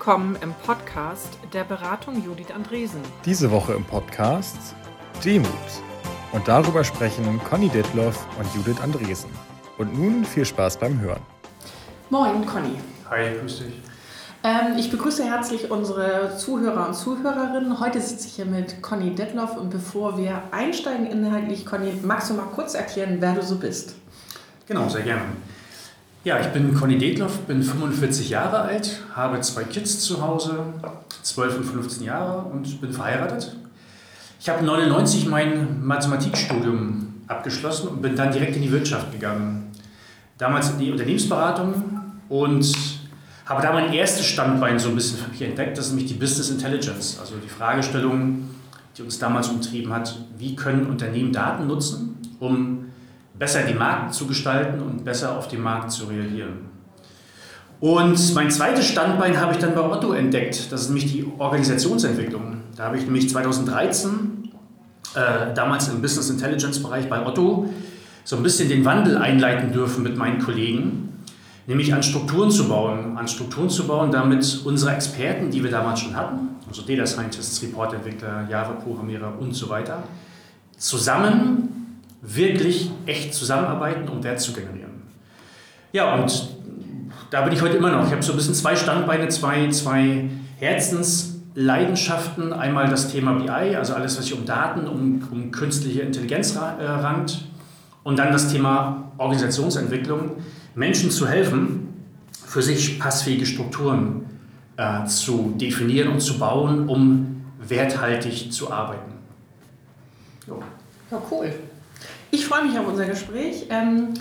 Willkommen im Podcast der Beratung Judith Andresen. Diese Woche im Podcast Demut. Und darüber sprechen Conny Detloff und Judith Andresen. Und nun viel Spaß beim Hören. Moin, Conny. Hi, grüß dich. Ähm, ich begrüße herzlich unsere Zuhörer und Zuhörerinnen. Heute sitze ich hier mit Conny Detloff und bevor wir einsteigen inhaltlich, Conny, magst du mal kurz erklären, wer du so bist? Genau, sehr gerne. Ja, ich bin Conny Detloff, bin 45 Jahre alt, habe zwei Kids zu Hause, 12 und 15 Jahre und bin verheiratet. Ich habe 99 mein Mathematikstudium abgeschlossen und bin dann direkt in die Wirtschaft gegangen. Damals in die Unternehmensberatung und habe da mein erstes Standbein so ein bisschen für mich entdeckt, das ist nämlich die Business Intelligence, also die Fragestellung, die uns damals umtrieben hat, wie können Unternehmen Daten nutzen, um besser die Markt zu gestalten und besser auf den Markt zu reagieren. Und mein zweites Standbein habe ich dann bei Otto entdeckt. Das ist nämlich die Organisationsentwicklung. Da habe ich nämlich 2013, äh, damals im Business Intelligence Bereich bei Otto, so ein bisschen den Wandel einleiten dürfen mit meinen Kollegen, nämlich an Strukturen zu bauen. An Strukturen zu bauen, damit unsere Experten, die wir damals schon hatten, also Data Scientists, Report-Entwickler, Java-Programmierer und so weiter, zusammen wirklich echt zusammenarbeiten, um Wert zu generieren. Ja, und da bin ich heute immer noch. Ich habe so ein bisschen zwei Standbeine, zwei, zwei Herzensleidenschaften. Einmal das Thema BI, also alles, was sich um Daten, um, um künstliche Intelligenz äh, rankt. Und dann das Thema Organisationsentwicklung, Menschen zu helfen, für sich passfähige Strukturen äh, zu definieren und zu bauen, um werthaltig zu arbeiten. Jo. Ja, cool. Ich freue mich auf unser Gespräch. Ähm,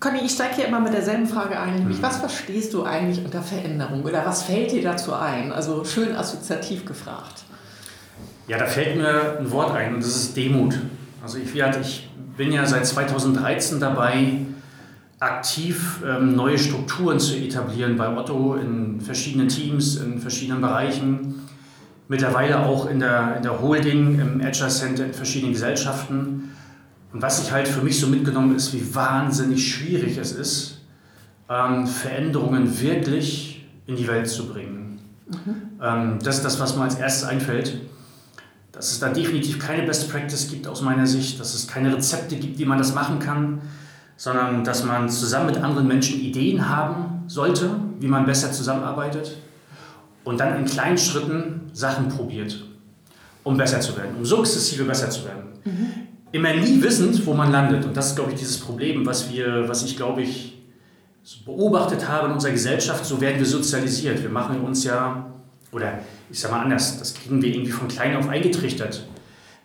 Conny, ich steige hier immer mit derselben Frage ein, nämlich mhm. was verstehst du eigentlich unter Veränderung oder was fällt dir dazu ein? Also schön assoziativ gefragt. Ja, da fällt mir ein Wort ein und das ist Demut. Also ich, ich bin ja seit 2013 dabei, aktiv ähm, neue Strukturen zu etablieren bei Otto in verschiedenen Teams, in verschiedenen Bereichen. Mittlerweile auch in der, in der Holding, im Agile Center, in verschiedenen Gesellschaften. Und was ich halt für mich so mitgenommen ist, wie wahnsinnig schwierig es ist, ähm, Veränderungen wirklich in die Welt zu bringen. Mhm. Ähm, das ist das, was mir als erstes einfällt. Dass es da definitiv keine Best Practice gibt aus meiner Sicht, dass es keine Rezepte gibt, wie man das machen kann, sondern dass man zusammen mit anderen Menschen Ideen haben sollte, wie man besser zusammenarbeitet und dann in kleinen Schritten Sachen probiert, um besser zu werden, um sukzessive besser zu werden. Mhm immer nie wissend, wo man landet. Und das ist, glaube ich, dieses Problem, was, wir, was ich, glaube ich, beobachtet habe in unserer Gesellschaft. So werden wir sozialisiert. Wir machen uns ja, oder ich sage mal anders, das kriegen wir irgendwie von klein auf eingetrichtert.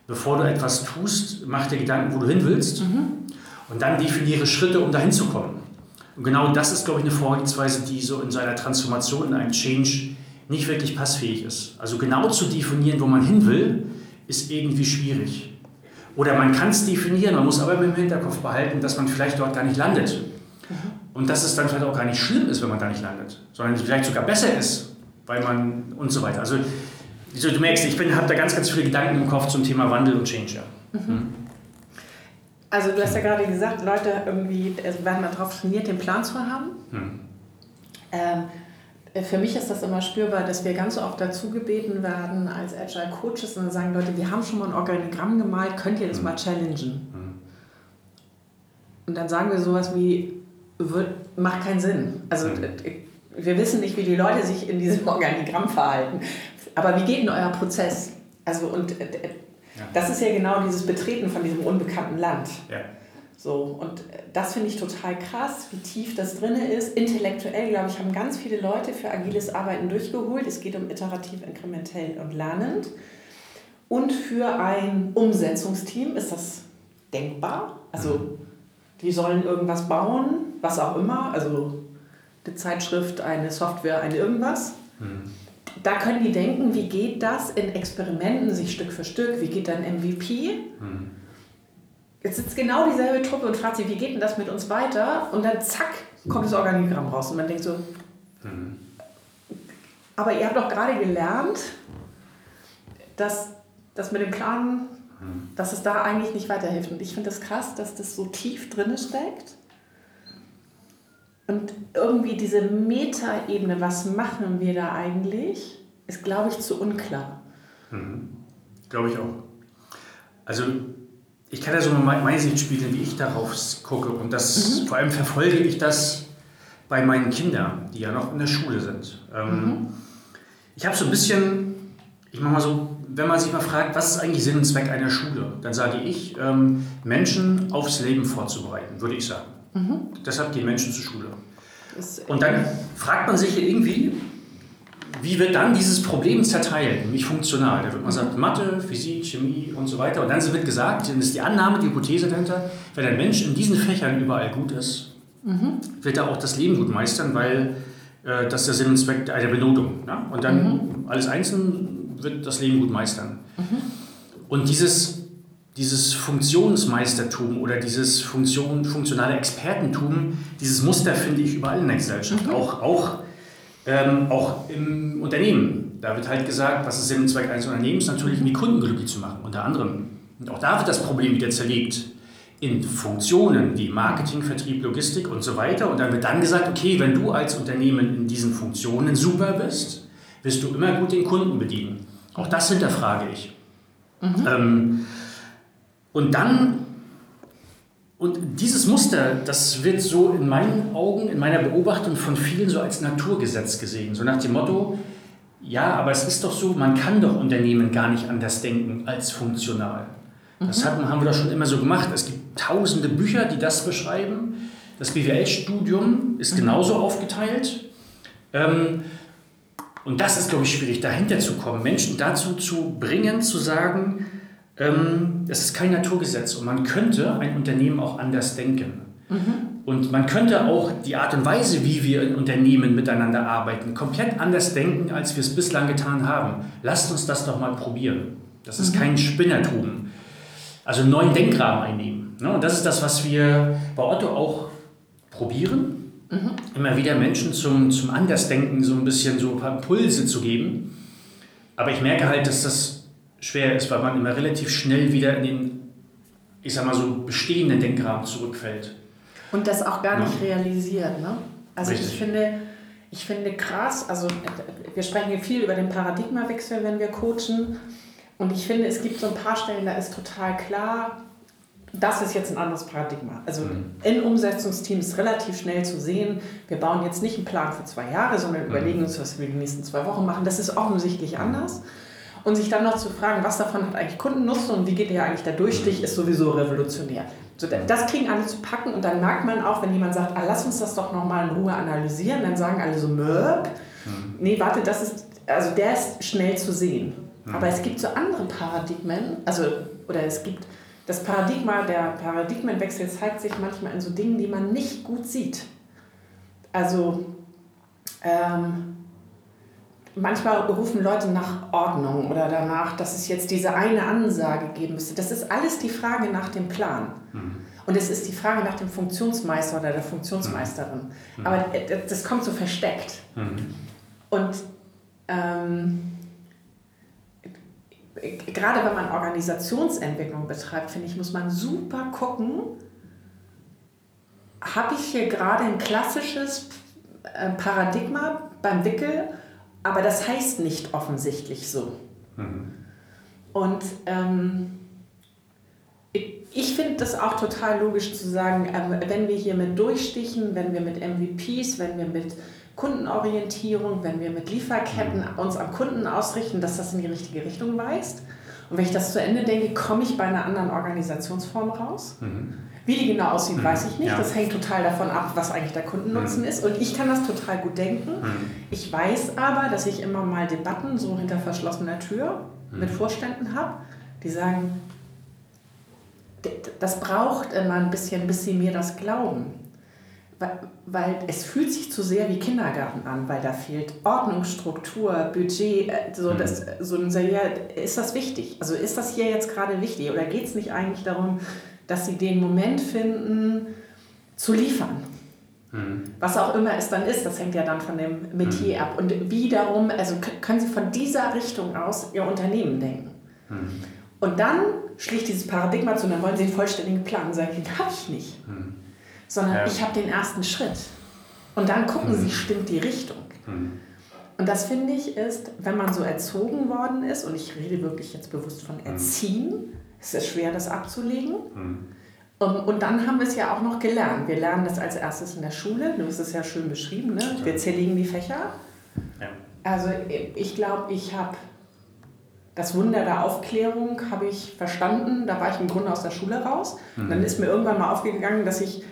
Bevor du etwas tust, mach dir Gedanken, wo du hin willst. Mhm. Und dann definiere Schritte, um dahin zu kommen. Und genau das ist, glaube ich, eine Vorgehensweise, die so in seiner Transformation, in einem Change nicht wirklich passfähig ist. Also genau zu definieren, wo man hin will, ist irgendwie schwierig. Oder man kann es definieren, man muss aber im Hinterkopf behalten, dass man vielleicht dort gar nicht landet. Mhm. Und dass es dann vielleicht auch gar nicht schlimm ist, wenn man da nicht landet, sondern vielleicht sogar besser ist, weil man und so weiter. Also du merkst, ich habe da ganz, ganz viele Gedanken im Kopf zum Thema Wandel und Change. Mhm. mhm. Also du hast ja gerade gesagt, Leute irgendwie also werden darauf trainiert, den Plan zu haben. Mhm. Ähm, äh, für mich ist das immer spürbar, dass wir ganz oft dazu gebeten werden als Agile Coaches und dann sagen Leute, wir haben schon mal ein Organigramm gemalt, könnt ihr das mal challengen? Und dann sagen wir sowas wie, macht keinen Sinn. Also äh, wir wissen nicht, wie die Leute sich in diesem Organigramm verhalten. Aber wie geht denn euer Prozess? Also und äh, das ist ja genau dieses Betreten von diesem unbekannten Land. Ja. So, und das finde ich total krass, wie tief das drin ist. Intellektuell, glaube ich, haben ganz viele Leute für agiles Arbeiten durchgeholt. Es geht um iterativ, inkrementell und lernend. Und für ein Umsetzungsteam ist das denkbar. Also, die sollen irgendwas bauen, was auch immer. Also, eine Zeitschrift, eine Software, eine irgendwas. Mhm. Da können die denken, wie geht das in Experimenten, sich Stück für Stück, wie geht dann MVP? Mhm Jetzt sitzt genau dieselbe Truppe und fragt sich, wie geht denn das mit uns weiter? Und dann zack, kommt das Organigramm raus. Und man denkt so, mhm. aber ihr habt doch gerade gelernt, dass das mit dem Plan, mhm. dass es da eigentlich nicht weiterhilft. Und ich finde das krass, dass das so tief drin steckt. Und irgendwie diese Metaebene, was machen wir da eigentlich, ist, glaube ich, zu unklar. Mhm. Glaube ich auch. Also ich kann ja so mal meine Sicht spiegeln, wie ich darauf gucke. Und das, mhm. vor allem verfolge ich das bei meinen Kindern, die ja noch in der Schule sind. Ähm, mhm. Ich habe so ein bisschen, ich mache mal so, wenn man sich mal fragt, was ist eigentlich Sinn und Zweck einer Schule, dann sage ich, ähm, Menschen aufs Leben vorzubereiten, würde ich sagen. Mhm. Deshalb gehen Menschen zur Schule. Und dann fragt man sich irgendwie, wie wird dann dieses Problem zerteilt, nämlich funktional? Da wird man sagt, Mathe, Physik, Chemie und so weiter. Und dann wird gesagt, dann ist die Annahme, die Hypothese dahinter, wenn ein Mensch in diesen Fächern überall gut ist, mhm. wird er auch das Leben gut meistern, weil äh, das ist der Sinn und Zweck einer Benotung. Ne? Und dann mhm. alles einzeln wird das Leben gut meistern. Mhm. Und dieses, dieses Funktionsmeistertum oder dieses Funktion, funktionale Expertentum, dieses Muster finde ich überall in der Gesellschaft. Mhm. Auch, auch ähm, auch im Unternehmen. Da wird halt gesagt, was ist Sinn und Zweck eines Unternehmens? Natürlich, um die Kunden glücklich zu machen, unter anderem. Und auch da wird das Problem wieder zerlegt in Funktionen wie Marketing, Vertrieb, Logistik und so weiter. Und dann wird dann gesagt, okay, wenn du als Unternehmen in diesen Funktionen super bist, wirst du immer gut den Kunden bedienen. Auch das hinterfrage ich. Mhm. Ähm, und dann und dieses Muster, das wird so in meinen Augen, in meiner Beobachtung von vielen so als Naturgesetz gesehen. So nach dem Motto, ja, aber es ist doch so, man kann doch Unternehmen gar nicht anders denken als funktional. Das mhm. haben, haben wir doch schon immer so gemacht. Es gibt tausende Bücher, die das beschreiben. Das BWL-Studium ist mhm. genauso aufgeteilt. Ähm, und das ist, glaube ich, schwierig, dahinter zu kommen, Menschen dazu zu bringen, zu sagen, ähm, es ist kein Naturgesetz und man könnte ein Unternehmen auch anders denken. Mhm. Und man könnte auch die Art und Weise, wie wir in Unternehmen miteinander arbeiten, komplett anders denken, als wir es bislang getan haben. Lasst uns das doch mal probieren. Das ist mhm. kein Spinnertum. Also einen neuen Denkrahmen einnehmen. Ne? Und das ist das, was wir bei Otto auch probieren. Mhm. Immer wieder Menschen zum, zum Andersdenken so ein bisschen so ein paar Impulse zu geben. Aber ich merke halt, dass das schwer ist, weil man immer relativ schnell wieder in den, ich sag mal so, bestehenden Denkrahmen zurückfällt. Und das auch gar nicht ja. realisiert. Ne? Also Richtig. ich finde, ich finde krass, also wir sprechen hier viel über den Paradigmawechsel, wenn wir coachen. Und ich finde, es gibt so ein paar Stellen, da ist total klar, das ist jetzt ein anderes Paradigma. Also mhm. in Umsetzungsteams relativ schnell zu sehen, wir bauen jetzt nicht einen Plan für zwei Jahre, sondern mhm. überlegen uns, was wir die nächsten zwei Wochen machen. Das ist offensichtlich anders. Und sich dann noch zu fragen, was davon hat eigentlich Kundennutzen und wie geht der eigentlich der Durchstich, ist sowieso revolutionär. So, das kriegen alle zu packen und dann merkt man auch, wenn jemand sagt, ah, lass uns das doch nochmal in Ruhe analysieren, dann sagen alle so, Möp. Mhm. Nee, warte, das ist, also der ist schnell zu sehen. Mhm. Aber es gibt so andere Paradigmen, also, oder es gibt, das Paradigma, der Paradigmenwechsel zeigt sich manchmal in so Dingen, die man nicht gut sieht. Also, ähm, manchmal rufen Leute nach Ordnung oder danach, dass es jetzt diese eine Ansage geben müsste. Das ist alles die Frage nach dem Plan. Mhm. Und es ist die Frage nach dem Funktionsmeister oder der Funktionsmeisterin. Mhm. Aber das kommt so versteckt. Mhm. Und ähm, gerade wenn man Organisationsentwicklung betreibt, finde ich, muss man super gucken, habe ich hier gerade ein klassisches äh, Paradigma beim Wickel aber das heißt nicht offensichtlich so. Mhm. Und ähm, ich finde das auch total logisch zu sagen, ähm, wenn wir hier mit Durchstichen, wenn wir mit MVPs, wenn wir mit Kundenorientierung, wenn wir mit Lieferketten mhm. uns am Kunden ausrichten, dass das in die richtige Richtung weist. Und wenn ich das zu Ende denke, komme ich bei einer anderen Organisationsform raus. Mhm. Wie die genau aussieht, mhm. weiß ich nicht. Ja. Das hängt total davon ab, was eigentlich der Kundennutzen mhm. ist. Und ich kann das total gut denken. Mhm. Ich weiß aber, dass ich immer mal Debatten so hinter verschlossener Tür mhm. mit Vorständen habe, die sagen, das braucht immer ein bisschen, bis sie mir das glauben. Weil, weil es fühlt sich zu sehr wie Kindergarten an, weil da fehlt Ordnung, Struktur, Budget. Äh, so mhm. das, so ein, ja, ist das wichtig? Also ist das hier jetzt gerade wichtig? Oder geht es nicht eigentlich darum, dass sie den Moment finden, zu liefern. Mhm. Was auch immer es dann ist, das hängt ja dann von dem Metier mhm. ab. Und wiederum, also können Sie von dieser Richtung aus Ihr Unternehmen denken. Mhm. Und dann schlicht dieses Paradigma zu, dann wollen Sie einen vollständigen Plan. Sagen, den habe ich nicht. Mhm. Sondern ja. ich habe den ersten Schritt. Und dann gucken sie, stimmt die Richtung. Und das finde ich ist, wenn man so erzogen worden ist, und ich rede wirklich jetzt bewusst von Erziehen, ist es schwer, das abzulegen. Um, und dann haben wir es ja auch noch gelernt. Wir lernen das als erstes in der Schule. Du hast es ja schön beschrieben. Ne? Wir zerlegen die Fächer. Ja. Also ich glaube, ich habe das Wunder der Aufklärung habe ich verstanden. Da war ich im Grunde aus der Schule raus. Mhm. Dann ist mir irgendwann mal aufgegangen, dass ich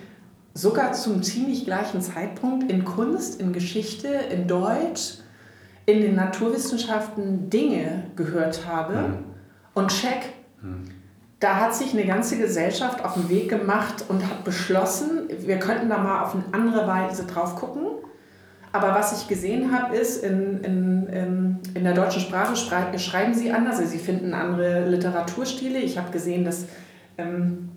sogar zum ziemlich gleichen Zeitpunkt in Kunst, in Geschichte, in Deutsch, in den Naturwissenschaften Dinge gehört habe Mhm. und check. Da hat sich eine ganze Gesellschaft auf den Weg gemacht und hat beschlossen, wir könnten da mal auf eine andere Weise drauf gucken. Aber was ich gesehen habe, ist, in, in, in, in der deutschen Sprache schrei schreiben sie anders. Also sie finden andere Literaturstile. Ich habe gesehen, dass ähm,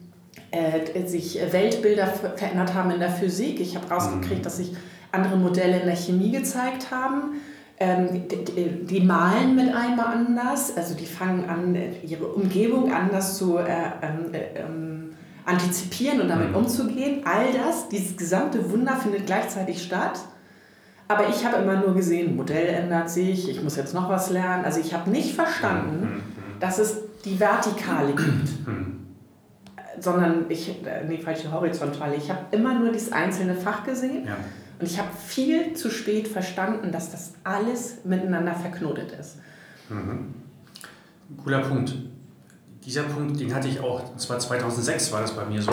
äh, sich Weltbilder ver- verändert haben in der Physik. Ich habe rausgekriegt, dass sich andere Modelle in der Chemie gezeigt haben. Ähm, die, die, malen mit einmal anders. Also die fangen an, ihre Umgebung anders zu äh, ähm, äh, ähm, antizipieren und damit Mhm. umzugehen. All das, dieses gesamte Wunder findet gleichzeitig statt. Aber ich habe immer nur gesehen, Modell ändert sich, ich muss jetzt noch was lernen. Also ich habe nicht verstanden, dass es die Vertikale gibt. Sondern ich, äh, nee, falsche Horizontale. Ich habe immer nur dieses einzelne Fach gesehen. Ja. Und ich habe viel zu spät verstanden, dass das alles miteinander verknotet ist. Cooler Punkt. Dieser Punkt, den hatte ich auch, und zwar 2006 war das bei mir so.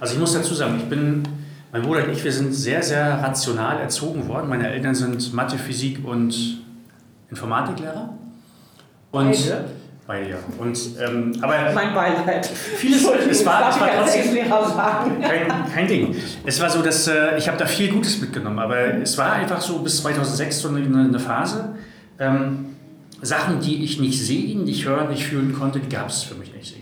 Also ich muss dazu sagen, ich bin, mein Bruder und ich, wir sind sehr, sehr rational erzogen worden. Meine Eltern sind Mathe, Physik und Informatiklehrer. Und Beide? Beide, ja. Und, ähm, aber Mein Beileid. Vieles- es war- es war trotzdem- kein, kein Ding. Es war so, dass äh, ich habe da viel Gutes mitgenommen, aber es war einfach so bis 2006 so eine, eine Phase. Ähm, Sachen, die ich nicht sehen, nicht hören, nicht fühlen konnte, die gab es für mich nicht.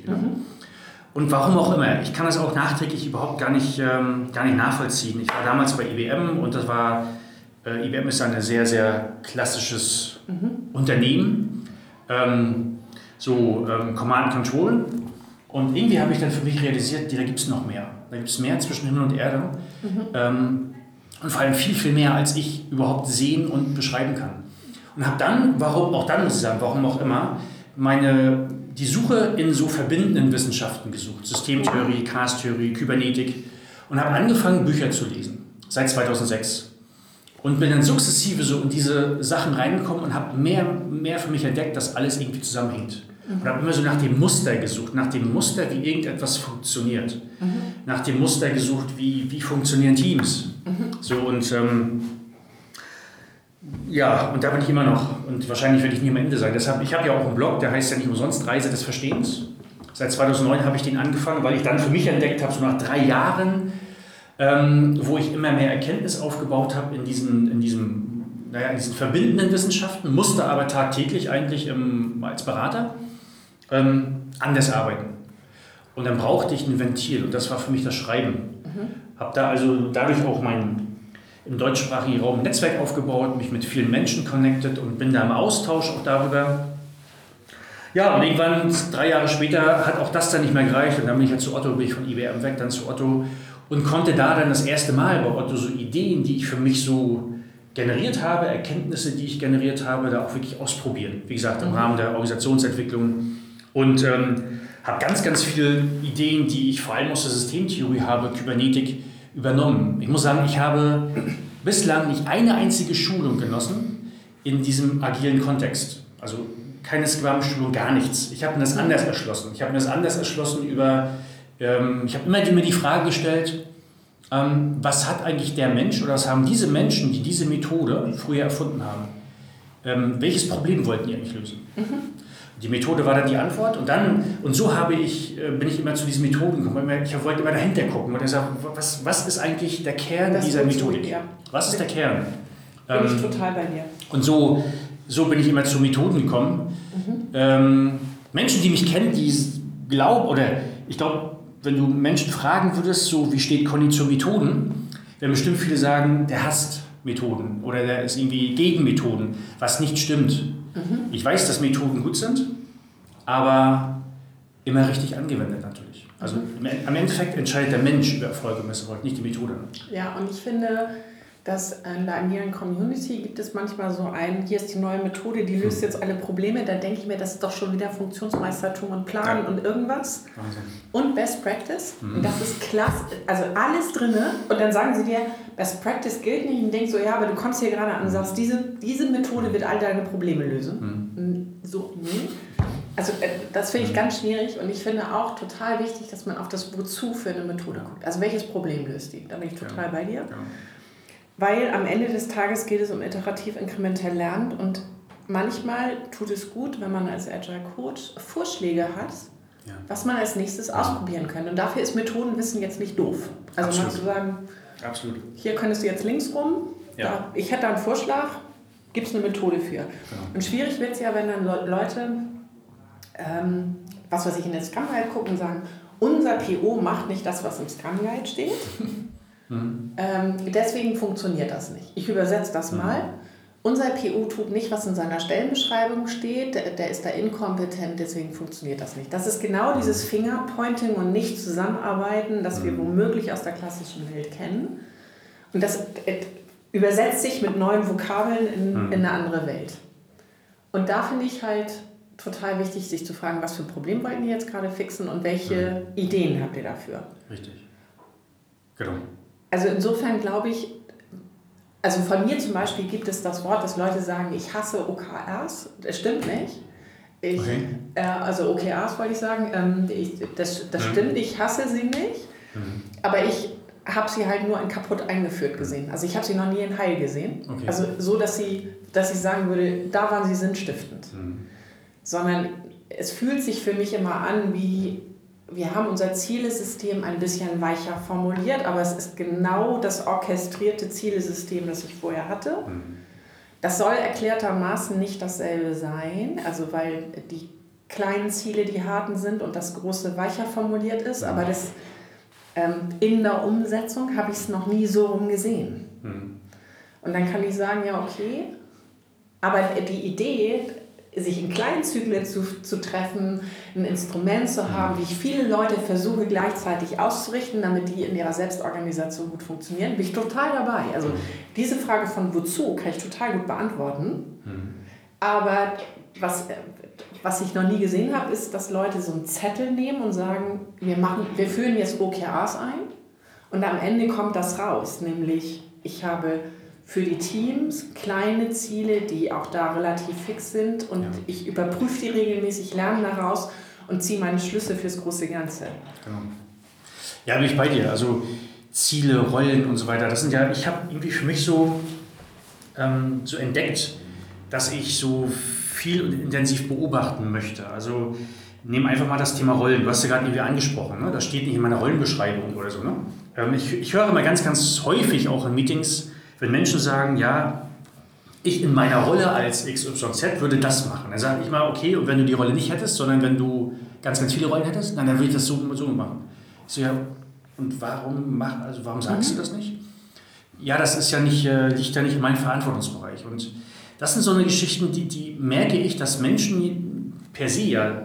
Und warum auch immer. Ich kann das auch nachträglich überhaupt gar nicht, ähm, gar nicht nachvollziehen. Ich war damals bei IBM und das war, äh, IBM ist ein sehr, sehr klassisches Unternehmen. Ähm, so ähm, Command and Control. Und irgendwie habe ich dann für mich realisiert, da gibt es noch mehr. Da gibt es mehr zwischen Himmel und Erde. Ähm, und vor allem viel, viel mehr, als ich überhaupt sehen und beschreiben kann. Und habe dann, warum auch dann muss ich sagen, warum auch immer, meine, die Suche in so verbindenden Wissenschaften gesucht. Systemtheorie, Chaostheorie, Kybernetik. Und habe angefangen, Bücher zu lesen. Seit 2006. Und bin dann sukzessive so in diese Sachen reingekommen und habe mehr, mehr für mich entdeckt, dass alles irgendwie zusammenhängt. Und habe immer so nach dem Muster gesucht, nach dem Muster, wie irgendetwas funktioniert. Nach dem Muster gesucht, wie, wie funktionieren Teams. So und ähm, ja, und da bin ich immer noch. Und wahrscheinlich werde ich nie am Ende sein. Deshalb, ich habe ja auch einen Blog, der heißt ja nicht umsonst Reise des Verstehens. Seit 2009 habe ich den angefangen, weil ich dann für mich entdeckt habe, so nach drei Jahren, ähm, wo ich immer mehr Erkenntnis aufgebaut habe in diesen, in diesem, naja, in diesen verbindenden Wissenschaften, musste aber tagtäglich eigentlich im, als Berater ähm, anders arbeiten. Und dann brauchte ich ein Ventil und das war für mich das Schreiben. Habe da also dadurch auch mein im deutschsprachigen Raum ein Netzwerk aufgebaut, mich mit vielen Menschen connected und bin da im Austausch auch darüber. Ja, und irgendwann, drei Jahre später, hat auch das dann nicht mehr gereicht. Und dann bin ich halt zu Otto, bin ich von IBM weg, dann zu Otto und konnte da dann das erste Mal bei Otto so Ideen, die ich für mich so generiert habe, Erkenntnisse, die ich generiert habe, da auch wirklich ausprobieren. Wie gesagt, im Rahmen der Organisationsentwicklung. Und ähm, habe ganz, ganz viele Ideen, die ich vor allem aus der Systemtheorie habe, Kybernetik, übernommen. Ich muss sagen, ich habe bislang nicht eine einzige Schulung genossen in diesem agilen Kontext. Also keine Scrum-Schulung, gar nichts. Ich habe mir das anders erschlossen. Ich habe mir das anders erschlossen über, ähm, ich habe immer mir die Frage gestellt, ähm, was hat eigentlich der Mensch oder was haben diese Menschen, die diese Methode früher erfunden haben, ähm, welches Problem wollten die eigentlich lösen? Die Methode war dann die Antwort und dann, und so habe ich, äh, bin ich immer zu diesen Methoden gekommen. Ich wollte immer dahinter gucken und ich sage, was, was ist eigentlich der Kern Das dieser Methodik? ja. Was ist der Kern? Bin Ähm, ich total bei dir. und so, so bin ich immer zu Methoden gekommen. Ähm, Menschen, die mich kennen, die glauben, oder ich glaube, wenn du Menschen fragen würdest, so wie steht Conny zu Methoden, werden bestimmt viele sagen, der hasst Methoden oder der ist irgendwie gegen Methoden, was nicht stimmt. Ich weiß, dass Methoden gut sind, aber immer richtig angewendet natürlich. Also im, am Endeffekt entscheidet der Mensch über Erfolg und Misserfolg, nicht die Methode. Ja, und ich finde, dass in der agilen Community gibt es manchmal so ein, hier ist die neue Methode, die löst jetzt alle Probleme. Da denke ich mir, das ist doch schon wieder Funktionsmeistertum und Plan ja. und irgendwas. Wahnsinn. Und Best Practice. Mhm. Und das ist klasse. Also alles drin. Und dann sagen sie dir, Best Practice gilt nicht. Und denkst so, ja, aber du kommst hier gerade an und sagst, diese, diese Methode wird all deine Probleme lösen. Mhm. So, nee. Also äh, das finde ich mhm. ganz schwierig und ich finde auch total wichtig, dass man auf das Wozu für eine Methode guckt. Also welches Problem löst die? Da bin ich total ja. bei dir. Ja. Weil am Ende des Tages geht es um iterativ inkrementell lernen und manchmal tut es gut, wenn man als Agile Coach Vorschläge hat, ja. was man als nächstes ausprobieren könnte. Und dafür ist Methodenwissen jetzt nicht doof. Also Absolut. mal zu sagen, Absolut. hier könntest du jetzt links rum, ja. da, ich hätte da einen Vorschlag, gibt es eine Methode für. Genau. Und schwierig wird es ja, wenn dann Leute, ähm, was weiß ich, in der Scrum Guide gucken und sagen, unser PO macht nicht das, was im Scrum Guide steht. Mhm. Ähm, deswegen funktioniert das nicht. Ich übersetze das mhm. mal. Unser PU tut nicht, was in seiner Stellenbeschreibung steht, der, der, ist da inkompetent, deswegen funktioniert das nicht. Das ist genau dieses Fingerpointing und nicht zusammenarbeiten, das wir mhm. womöglich aus der klassischen Welt kennen. Und das äh, übersetzt sich mit neuen Vokabeln in, mhm. in eine andere Welt. Und da finde ich halt total wichtig, sich zu fragen, was für ein Problem wollten ihr jetzt gerade fixen und welche mhm. Ideen habt ihr dafür? Richtig. Genau. Also insofern glaube ich, also von mir zum Beispiel gibt es das Wort, dass Leute sagen, ich hasse OKRs. Das stimmt nicht. Ich, okay. äh, also OKRs wollte ich sagen, ähm, ich, das, das mhm. stimmt, ich hasse sie nicht, mhm. aber ich habe sie halt nur in kaputt eingeführt gesehen. Also ich habe sie noch nie in heil gesehen. Okay. Also so, dass sie, dass ich sagen würde, da waren sie sinnstiftend. Mhm. Sondern es fühlt sich für mich immer an wie wir haben unser Zielesystem ein bisschen weicher formuliert, aber es ist genau das orchestrierte Zielesystem, das ich vorher hatte. Mhm. Das soll erklärtermaßen nicht dasselbe sein, also weil die kleinen Ziele die harten sind und das große weicher formuliert ist, aber das, ähm, in der Umsetzung habe ich es noch nie so rum gesehen. Mhm. Und dann kann ich sagen, ja, okay, aber die Idee, sich in kleinen Zyklen zu, zu treffen, ein Instrument zu haben, wie ich viele Leute versuche gleichzeitig auszurichten, damit die in ihrer Selbstorganisation gut funktionieren, bin ich total dabei. Also diese Frage von wozu kann ich total gut beantworten. Aber was, was ich noch nie gesehen habe, ist, dass Leute so einen Zettel nehmen und sagen, wir, machen, wir führen jetzt OKRs ein und am Ende kommt das raus, nämlich ich habe für die Teams kleine Ziele, die auch da relativ fix sind und ja. ich überprüfe die regelmäßig, lerne daraus und ziehe meine Schlüsse fürs große Ganze. Genau. Ja, bin ich bei dir. Also Ziele, Rollen und so weiter. Das sind ja, ich habe irgendwie für mich so, ähm, so entdeckt, dass ich so viel und intensiv beobachten möchte. Also nehmen einfach mal das Thema Rollen. Du hast ja gerade irgendwie angesprochen. Ne? Das steht nicht in meiner Rollenbeschreibung oder so. Ne? Ähm, ich, ich höre immer ganz, ganz häufig auch in Meetings, wenn Menschen sagen, ja, ich in meiner Rolle als XYZ würde das machen, dann sage ich mal, okay, und wenn du die Rolle nicht hättest, sondern wenn du ganz, ganz viele Rollen hättest, dann, würde ich das so, so machen. Ich so, ja, und warum, mach, also warum sagst mhm. du das nicht? Ja, das ist ja nicht, äh, liegt ja nicht in meinem Verantwortungsbereich. Und das sind so eine Geschichten, die, die merke ich, dass Menschen per se ja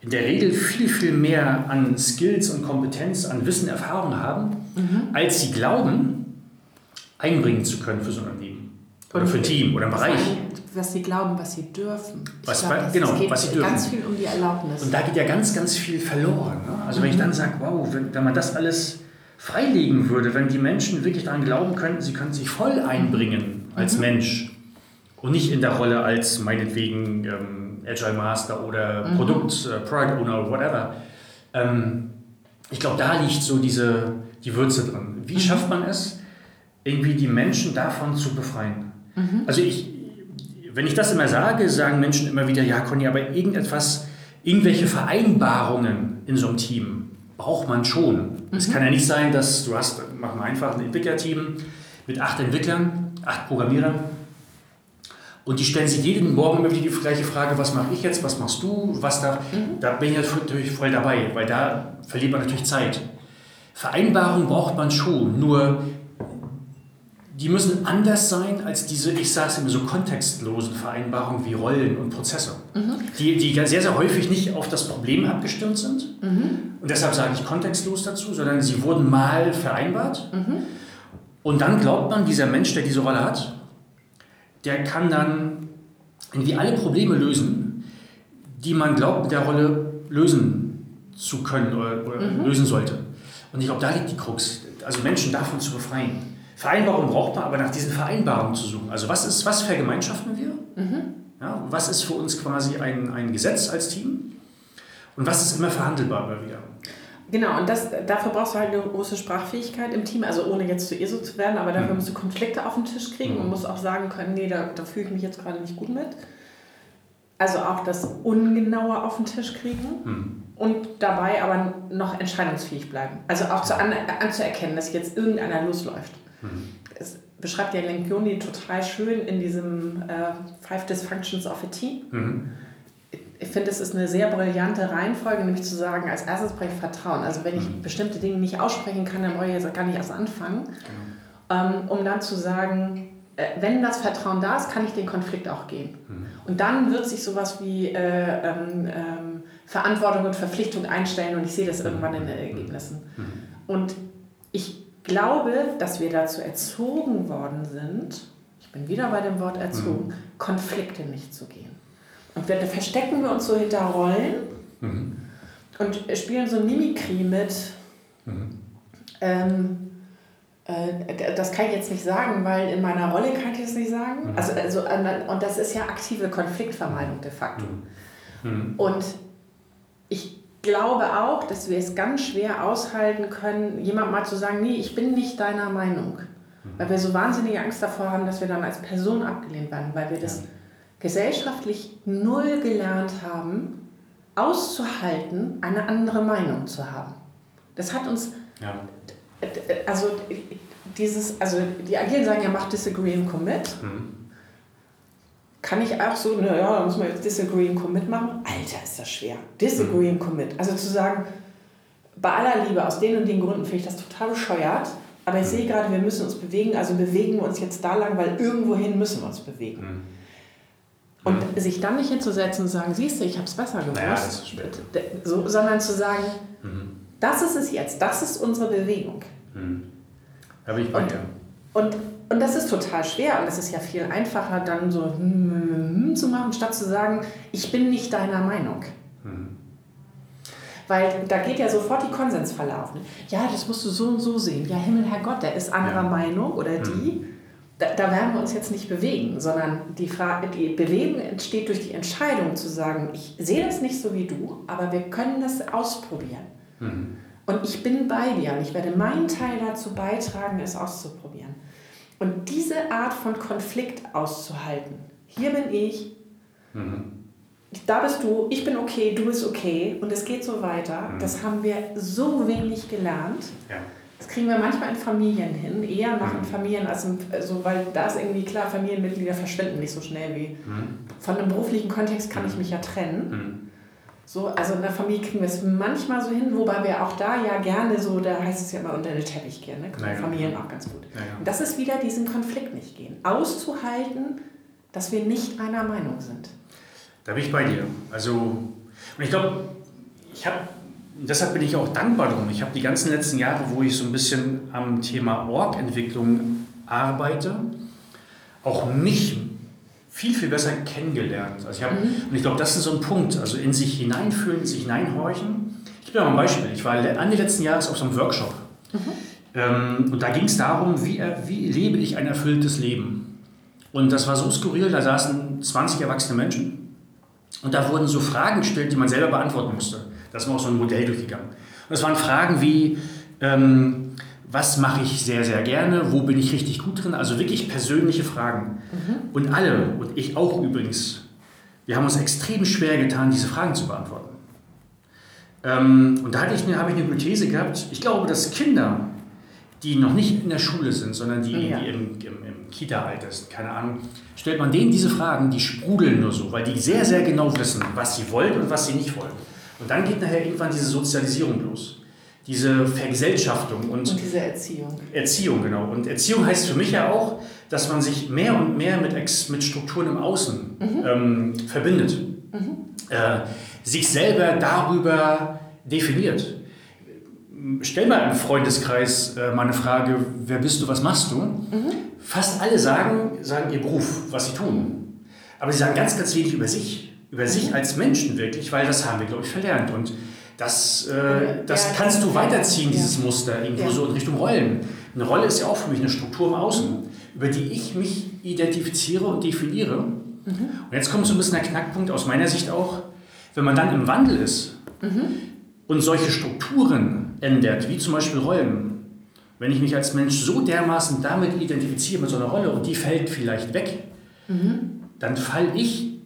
in der Regel viel, viel mehr an Skills und Kompetenz, an Wissen, Erfahrung haben, mhm. als sie glauben einbringen zu können für so ein Unternehmen. Oder für ein Team oder ein Bereich. Was sie glauben, was sie dürfen. Was, glaub, genau, geht was sie dürfen. ganz viel um die Erlaubnis. Und da geht ja ganz, ganz viel verloren. Ne? Also mhm. wenn ich dann sage, wow, wenn, wenn man das alles freilegen würde, wenn die Menschen wirklich daran glauben könnten, sie können sich voll einbringen als mhm. Mensch und nicht in der Rolle als meinetwegen ähm, Agile Master oder mhm. Produkt, äh, Product Owner, whatever. Ähm, ich glaube, da liegt so diese, die Würze drin. Wie mhm. schafft man es, irgendwie die Menschen davon zu befreien. Mhm. Also ich, wenn ich das immer sage, sagen Menschen immer wieder, ja Conny, aber irgendetwas, irgendwelche Vereinbarungen in so einem Team braucht man schon. Mhm. Es kann ja nicht sein, dass du hast, machen wir einfach ein Entwicklerteam mit acht Entwicklern, acht Programmierern und die stellen sich jeden Morgen immer wieder die gleiche Frage, was mache ich jetzt, was machst du, was da, mhm. da bin ich natürlich voll dabei, weil da verliert man natürlich Zeit. Vereinbarungen braucht man schon, nur die müssen anders sein als diese, ich sage es immer so, kontextlosen Vereinbarungen wie Rollen und Prozesse, mhm. die, die sehr, sehr häufig nicht auf das Problem abgestimmt sind. Mhm. Und deshalb sage ich kontextlos dazu, sondern sie wurden mal vereinbart. Mhm. Und dann glaubt man, dieser Mensch, der diese Rolle hat, der kann dann irgendwie alle Probleme lösen, die man glaubt, mit der Rolle lösen zu können oder, oder mhm. lösen sollte. Und ich glaube, da liegt die Krux. Also Menschen davon zu befreien. Vereinbarung braucht man, aber nach diesen Vereinbarungen zu suchen. Also was ist, was vergemeinschaften wir? Mhm. Ja, was ist für uns quasi ein, ein Gesetz als Team? Und was ist immer verhandelbar immer wieder? Genau, und das, dafür brauchst du halt eine große Sprachfähigkeit im Team, also ohne jetzt zu ESO zu werden, aber dafür mhm. musst du Konflikte auf den Tisch kriegen mhm. und musst auch sagen können, nee, da, da fühle ich mich jetzt gerade nicht gut mit. Also auch das Ungenaue auf den Tisch kriegen mhm. und dabei aber noch entscheidungsfähig bleiben. Also auch zu an, anzuerkennen, dass jetzt irgendeiner losläuft. Mhm. Es beschreibt ja Lencioni total schön in diesem äh, Five Dysfunctions of a Team. Mhm ich finde, es ist eine sehr brillante Reihenfolge, nämlich zu sagen, als erstes brauche ich Vertrauen. Also wenn ich mhm. bestimmte Dinge nicht aussprechen kann, dann brauche ich jetzt gar nicht erst anfangen. Genau. Ähm, um dann zu sagen, äh, wenn das Vertrauen da ist, kann ich den Konflikt auch gehen. Mhm. Und dann wird sich sowas wie äh, ähm, ähm, Verantwortung und Verpflichtung einstellen und ich sehe das mhm. irgendwann in den Ergebnissen. Mhm. Und ich glaube, dass wir dazu erzogen worden sind, ich bin wieder bei dem Wort erzogen, mhm. Konflikte nicht zu gehen. Und dann verstecken wir uns so hinter Rollen mhm. und spielen so Mimikry mit. Mhm. Ähm, äh, das kann ich jetzt nicht sagen, weil in meiner Rolle kann ich das nicht sagen. Mhm. Also, also, und das ist ja aktive Konfliktvermeidung de facto. Mhm. Mhm. Und ich glaube auch, dass wir es ganz schwer aushalten können, jemand mal zu sagen, nee, ich bin nicht deiner Meinung. Mhm. Weil wir so wahnsinnige Angst davor haben, dass wir dann als Person abgelehnt werden, weil wir das ja gesellschaftlich null gelernt haben, auszuhalten, eine andere Meinung zu haben. Das hat uns, ja. also dieses, also die Agilen sagen ja, mach Disagree and Commit. Mhm. Kann ich auch so, naja, da muss man jetzt Disagree and Commit machen? Alter, ist das schwer. Disagree mhm. and Commit. Also zu sagen, bei aller Liebe, aus den und den Gründen finde ich das total bescheuert, aber ich mhm. sehe gerade, wir müssen uns bewegen, also bewegen wir uns jetzt da lang, weil irgendwohin müssen wir uns bewegen. Mhm. Und mhm. sich dann nicht hinzusetzen und sagen, siehst du, ich habe es besser gewusst, naja, das ist so, sondern zu sagen, mhm. das ist es jetzt, das ist unsere Bewegung. Mhm. Habe ich bei und, und, und das ist total schwer und es ist ja viel einfacher, dann so hm, zu machen, statt zu sagen, ich bin nicht deiner Meinung. Mhm. Weil da geht ja sofort die Konsensfalle auf. Ne? Ja, das musst du so und so sehen. Ja, Himmel, Herr Gott, der ist anderer ja. Meinung oder die da, da, werden wir uns jetzt nicht bewegen, sondern die, Frage, die Bewegung entsteht durch die Entscheidung zu sagen, ich sehe das nicht so wie du, aber wir können das ausprobieren. Mhm. Und ich bin bei dir und ich werde meinen Teil dazu beitragen, es auszuprobieren. Und diese Art von Konflikt auszuhalten, hier bin ich, mhm. da bist du, ich bin okay, du bist okay und es geht so weiter, mhm. das haben wir so wenig gelernt. Ja das kriegen wir manchmal in Familien hin, eher noch in mhm. Familien als in, also, weil da ist irgendwie klar, Familienmitglieder verschwinden nicht so schnell wie. Mhm. Von einem beruflichen Kontext kann ich mhm. mich ja trennen. So, also in der Familie kriegen wir es manchmal so hin, wobei wir auch da ja gerne so, da heißt es ja immer unter den Teppich gehen, ne? Naja. Familien auch ganz gut. Naja. Und das ist wieder diesen Konflikt nicht gehen. Auszuhalten, dass wir nicht einer Meinung sind. Da bin ich bei dir. Also, und ich glaube, ich habe deshalb bin ich auch dankbar drum. Ich habe die ganzen letzten Jahre, wo ich so ein bisschen am Thema Org-Entwicklung arbeite, auch mich viel, viel besser kennengelernt. Also ich hab, mhm. Und ich glaube, das ist so ein Punkt, also in sich hineinfühlen, in sich hineinhorchen. Ich gebe mal ein Beispiel. Ich war Ende letzten Jahres auf so einem Workshop. Mhm. Ähm, und da ging es darum, wie, wie lebe ich ein erfülltes Leben. Und das war so skurril, da saßen 20 erwachsene Menschen und da wurden so Fragen gestellt, die man selber beantworten musste. Da ist man auch so ein Modell durchgegangen. Und es waren Fragen wie, ähm, was mache ich sehr, sehr gerne, wo bin ich richtig gut drin, also wirklich persönliche Fragen. Mhm. Und alle, und ich auch übrigens, wir haben uns extrem schwer getan, diese Fragen zu beantworten. Ähm, und da hatte ich habe ich eine Hypothese gehabt, ich glaube, dass Kinder, die noch nicht in der Schule sind, sondern die, ja. die im, im, im Kita-Alter sind, keine Ahnung, stellt man denen diese Fragen, die sprudeln nur so, weil die sehr, sehr genau wissen, was sie wollen und was sie nicht wollen. Und dann geht nachher irgendwann diese Sozialisierung los. Diese Vergesellschaftung und, und diese Erziehung. Erziehung, genau. Und Erziehung heißt für mich ja auch, dass man sich mehr und mehr mit, mit Strukturen im Außen mhm. ähm, verbindet. Mhm. Äh, sich selber darüber definiert. stell mal im Freundeskreis äh, mal eine Frage, wer bist du, was machst du? Mhm. Fast alle sagen, sagen ihr Beruf, was sie tun. Aber sie sagen ganz, ganz wenig über sich, über sich mhm. als Menschen wirklich, weil das haben wir, glaube ich, verlernt. Und das, äh, das ja, kannst du weiterziehen, dieses Muster, irgendwo so in Richtung Rollen. Eine Rolle ist ja auch für mich eine Struktur im Außen, über die ich mich identifiziere und definiere. Mhm. Und jetzt kommt so ein bisschen der Knackpunkt aus meiner Sicht auch, wenn man dann im Wandel ist mhm. und solche Strukturen ändert, wie zum Beispiel Rollen, wenn ich mich als Mensch so dermaßen damit identifiziere, mit so einer Rolle und die fällt vielleicht weg, mhm. dann falle ich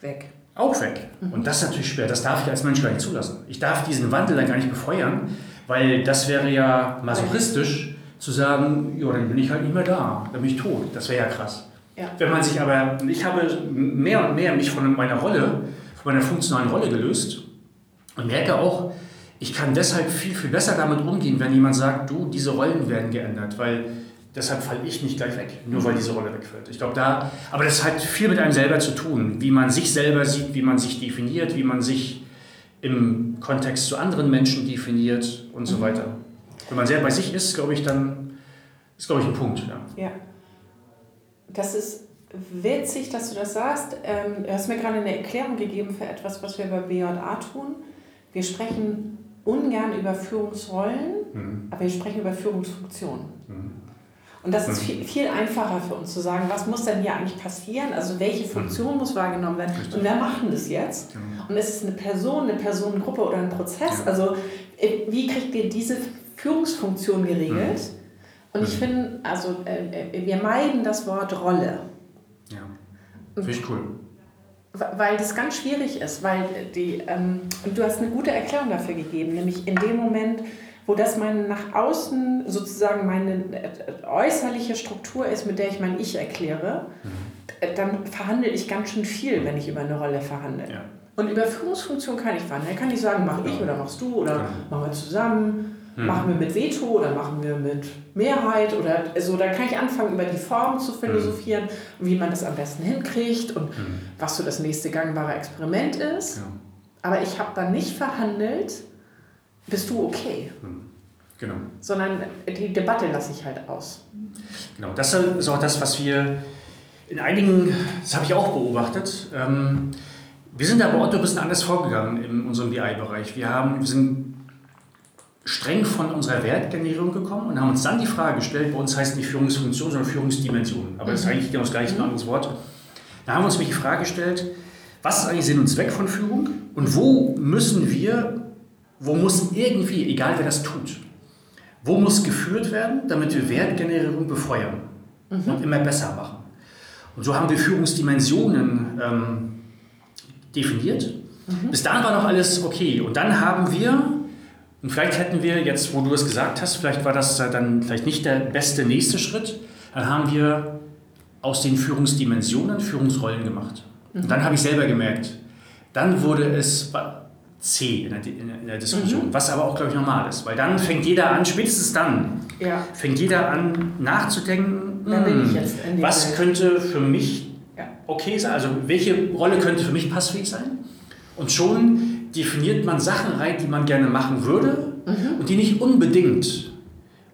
weg. Auch weg. Mhm. Und das ist natürlich schwer. Das darf ich als Mensch gar nicht zulassen. Ich darf diesen Wandel dann gar nicht befeuern, weil das wäre ja masochistisch zu sagen, ja, dann bin ich halt nicht mehr da, dann bin ich tot. Das wäre ja krass. Ja. Wenn man sich aber, ich habe mehr und mehr mich von meiner Rolle, von meiner funktionalen Rolle gelöst und merke auch, ich kann deshalb viel, viel besser damit umgehen, wenn jemand sagt, du, diese Rollen werden geändert, weil deshalb falle ich nicht gleich weg, nur weil diese Rolle wegfällt. Ich glaube, da, aber das hat viel mit einem selber zu tun, wie man sich selber sieht, wie man sich definiert, wie man sich im Kontext zu anderen Menschen definiert und so mhm. weiter. Wenn man sehr bei sich ist, glaube ich, dann ist, glaube ich, ein Punkt. Ja. ja. Das ist witzig, dass du das sagst. Ähm, du hast mir gerade eine Erklärung gegeben für etwas, was wir bei BJA tun. Wir sprechen ungern über Führungsrollen, mhm. aber wir sprechen über Führungsfunktionen. Mhm. Und das ist mhm. viel, viel einfacher für uns zu sagen, was muss denn hier eigentlich passieren? Also welche Funktion mhm. muss wahrgenommen werden? Richtig. Und wer macht denn das jetzt? Genau. Und ist es eine Person, eine Personengruppe oder ein Prozess? Ja. Also äh, wie kriegt ihr diese Führungsfunktion geregelt? Mhm. Und ich finde, also äh, äh, wir meiden das Wort Rolle. Ja, finde ich cool weil das ganz schwierig ist, weil die, ähm, und du hast eine gute Erklärung dafür gegeben, nämlich in dem Moment, wo das meine nach außen sozusagen meine äh, äußerliche Struktur ist, mit der ich mein Ich erkläre, mhm. dann verhandle ich ganz schön viel, wenn ich über eine Rolle verhandle. Ja. Und über Führungsfunktion kann ich verhandeln. Da kann ich sagen, mach ich oder machst du oder ja. machen wir zusammen. Hm. Machen wir mit Veto oder machen wir mit Mehrheit oder so, da kann ich anfangen, über die Form zu philosophieren, hm. wie man das am besten hinkriegt und hm. was so das nächste gangbare Experiment ist. Ja. Aber ich habe dann nicht verhandelt, bist du okay? Hm. Genau. Sondern die Debatte lasse ich halt aus. Genau, das ist auch das, was wir in einigen, das habe ich auch beobachtet, ähm, wir sind da bei Otto ein bisschen anders vorgegangen in unserem BI-Bereich. Wir, wir sind streng von unserer Wertgenerierung gekommen und haben uns dann die Frage gestellt, bei uns heißt nicht Führungsfunktion, sondern Führungsdimension, aber das ist mhm. eigentlich genau das gleiche, ein anderes Wort. Da haben wir uns die Frage gestellt, was ist eigentlich Sinn und Zweck von Führung und wo müssen wir, wo muss irgendwie, egal wer das tut, wo muss geführt werden, damit wir Wertgenerierung befeuern mhm. und immer besser machen. Und so haben wir Führungsdimensionen ähm, definiert. Mhm. Bis dahin war noch alles okay. Und dann haben wir und vielleicht hätten wir jetzt, wo du es gesagt hast, vielleicht war das dann vielleicht nicht der beste nächste Schritt, dann haben wir aus den Führungsdimensionen Führungsrollen gemacht. Und dann habe ich selber gemerkt, dann wurde es C in der, in der Diskussion, mhm. was aber auch, glaube ich, normal ist. Weil dann fängt jeder an, spätestens dann, ja. fängt jeder an nachzudenken, hm, was Welt. könnte für mich okay sein, also welche Rolle könnte für mich passfähig sein. Und schon definiert man Sachen rein, die man gerne machen würde mhm. und die nicht unbedingt,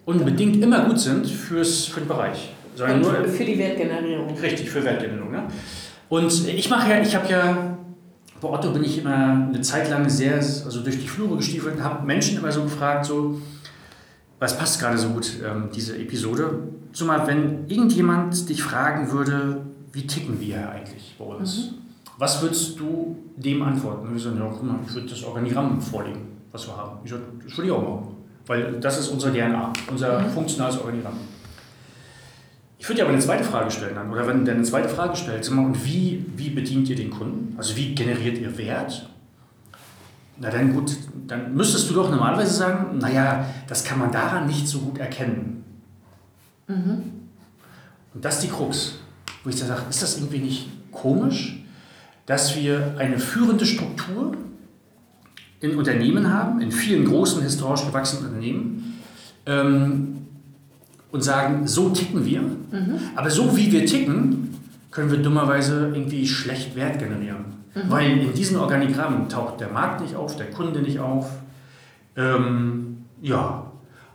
unbedingt immer gut sind fürs, für den Bereich. Sondern nur, für die Wertgenerierung. Richtig, für Wertgenerierung. Ne? Und ich mache ja, ich habe ja, bei Otto bin ich immer eine Zeit lang sehr, also durch die Flure gestiefelt und habe Menschen immer so gefragt, so, was passt gerade so gut, ähm, diese Episode. Zumal, wenn irgendjemand dich fragen würde, wie ticken wir eigentlich bei uns? Mhm. Was würdest du dem antworten? Und wir sagen, ja, guck mal, ich würde das Organigramm vorlegen, was wir haben. Ich würde, das würde ich auch machen. Weil das ist unsere DNA, unser mhm. funktionales Organigramm. Ich würde dir aber eine zweite Frage stellen dann. Oder wenn der eine zweite Frage mal, und wie, wie bedient ihr den Kunden? Also wie generiert ihr Wert? Na dann gut, dann müsstest du doch normalerweise sagen, naja, das kann man daran nicht so gut erkennen. Mhm. Und das ist die Krux. Wo ich da sage, ist das irgendwie nicht komisch? dass wir eine führende Struktur in Unternehmen haben, in vielen großen historisch gewachsenen Unternehmen, ähm, und sagen, so ticken wir. Mhm. Aber so wie wir ticken, können wir dummerweise irgendwie schlecht Wert generieren. Mhm. Weil in diesen Organigrammen taucht der Markt nicht auf, der Kunde nicht auf. Ähm, Ja,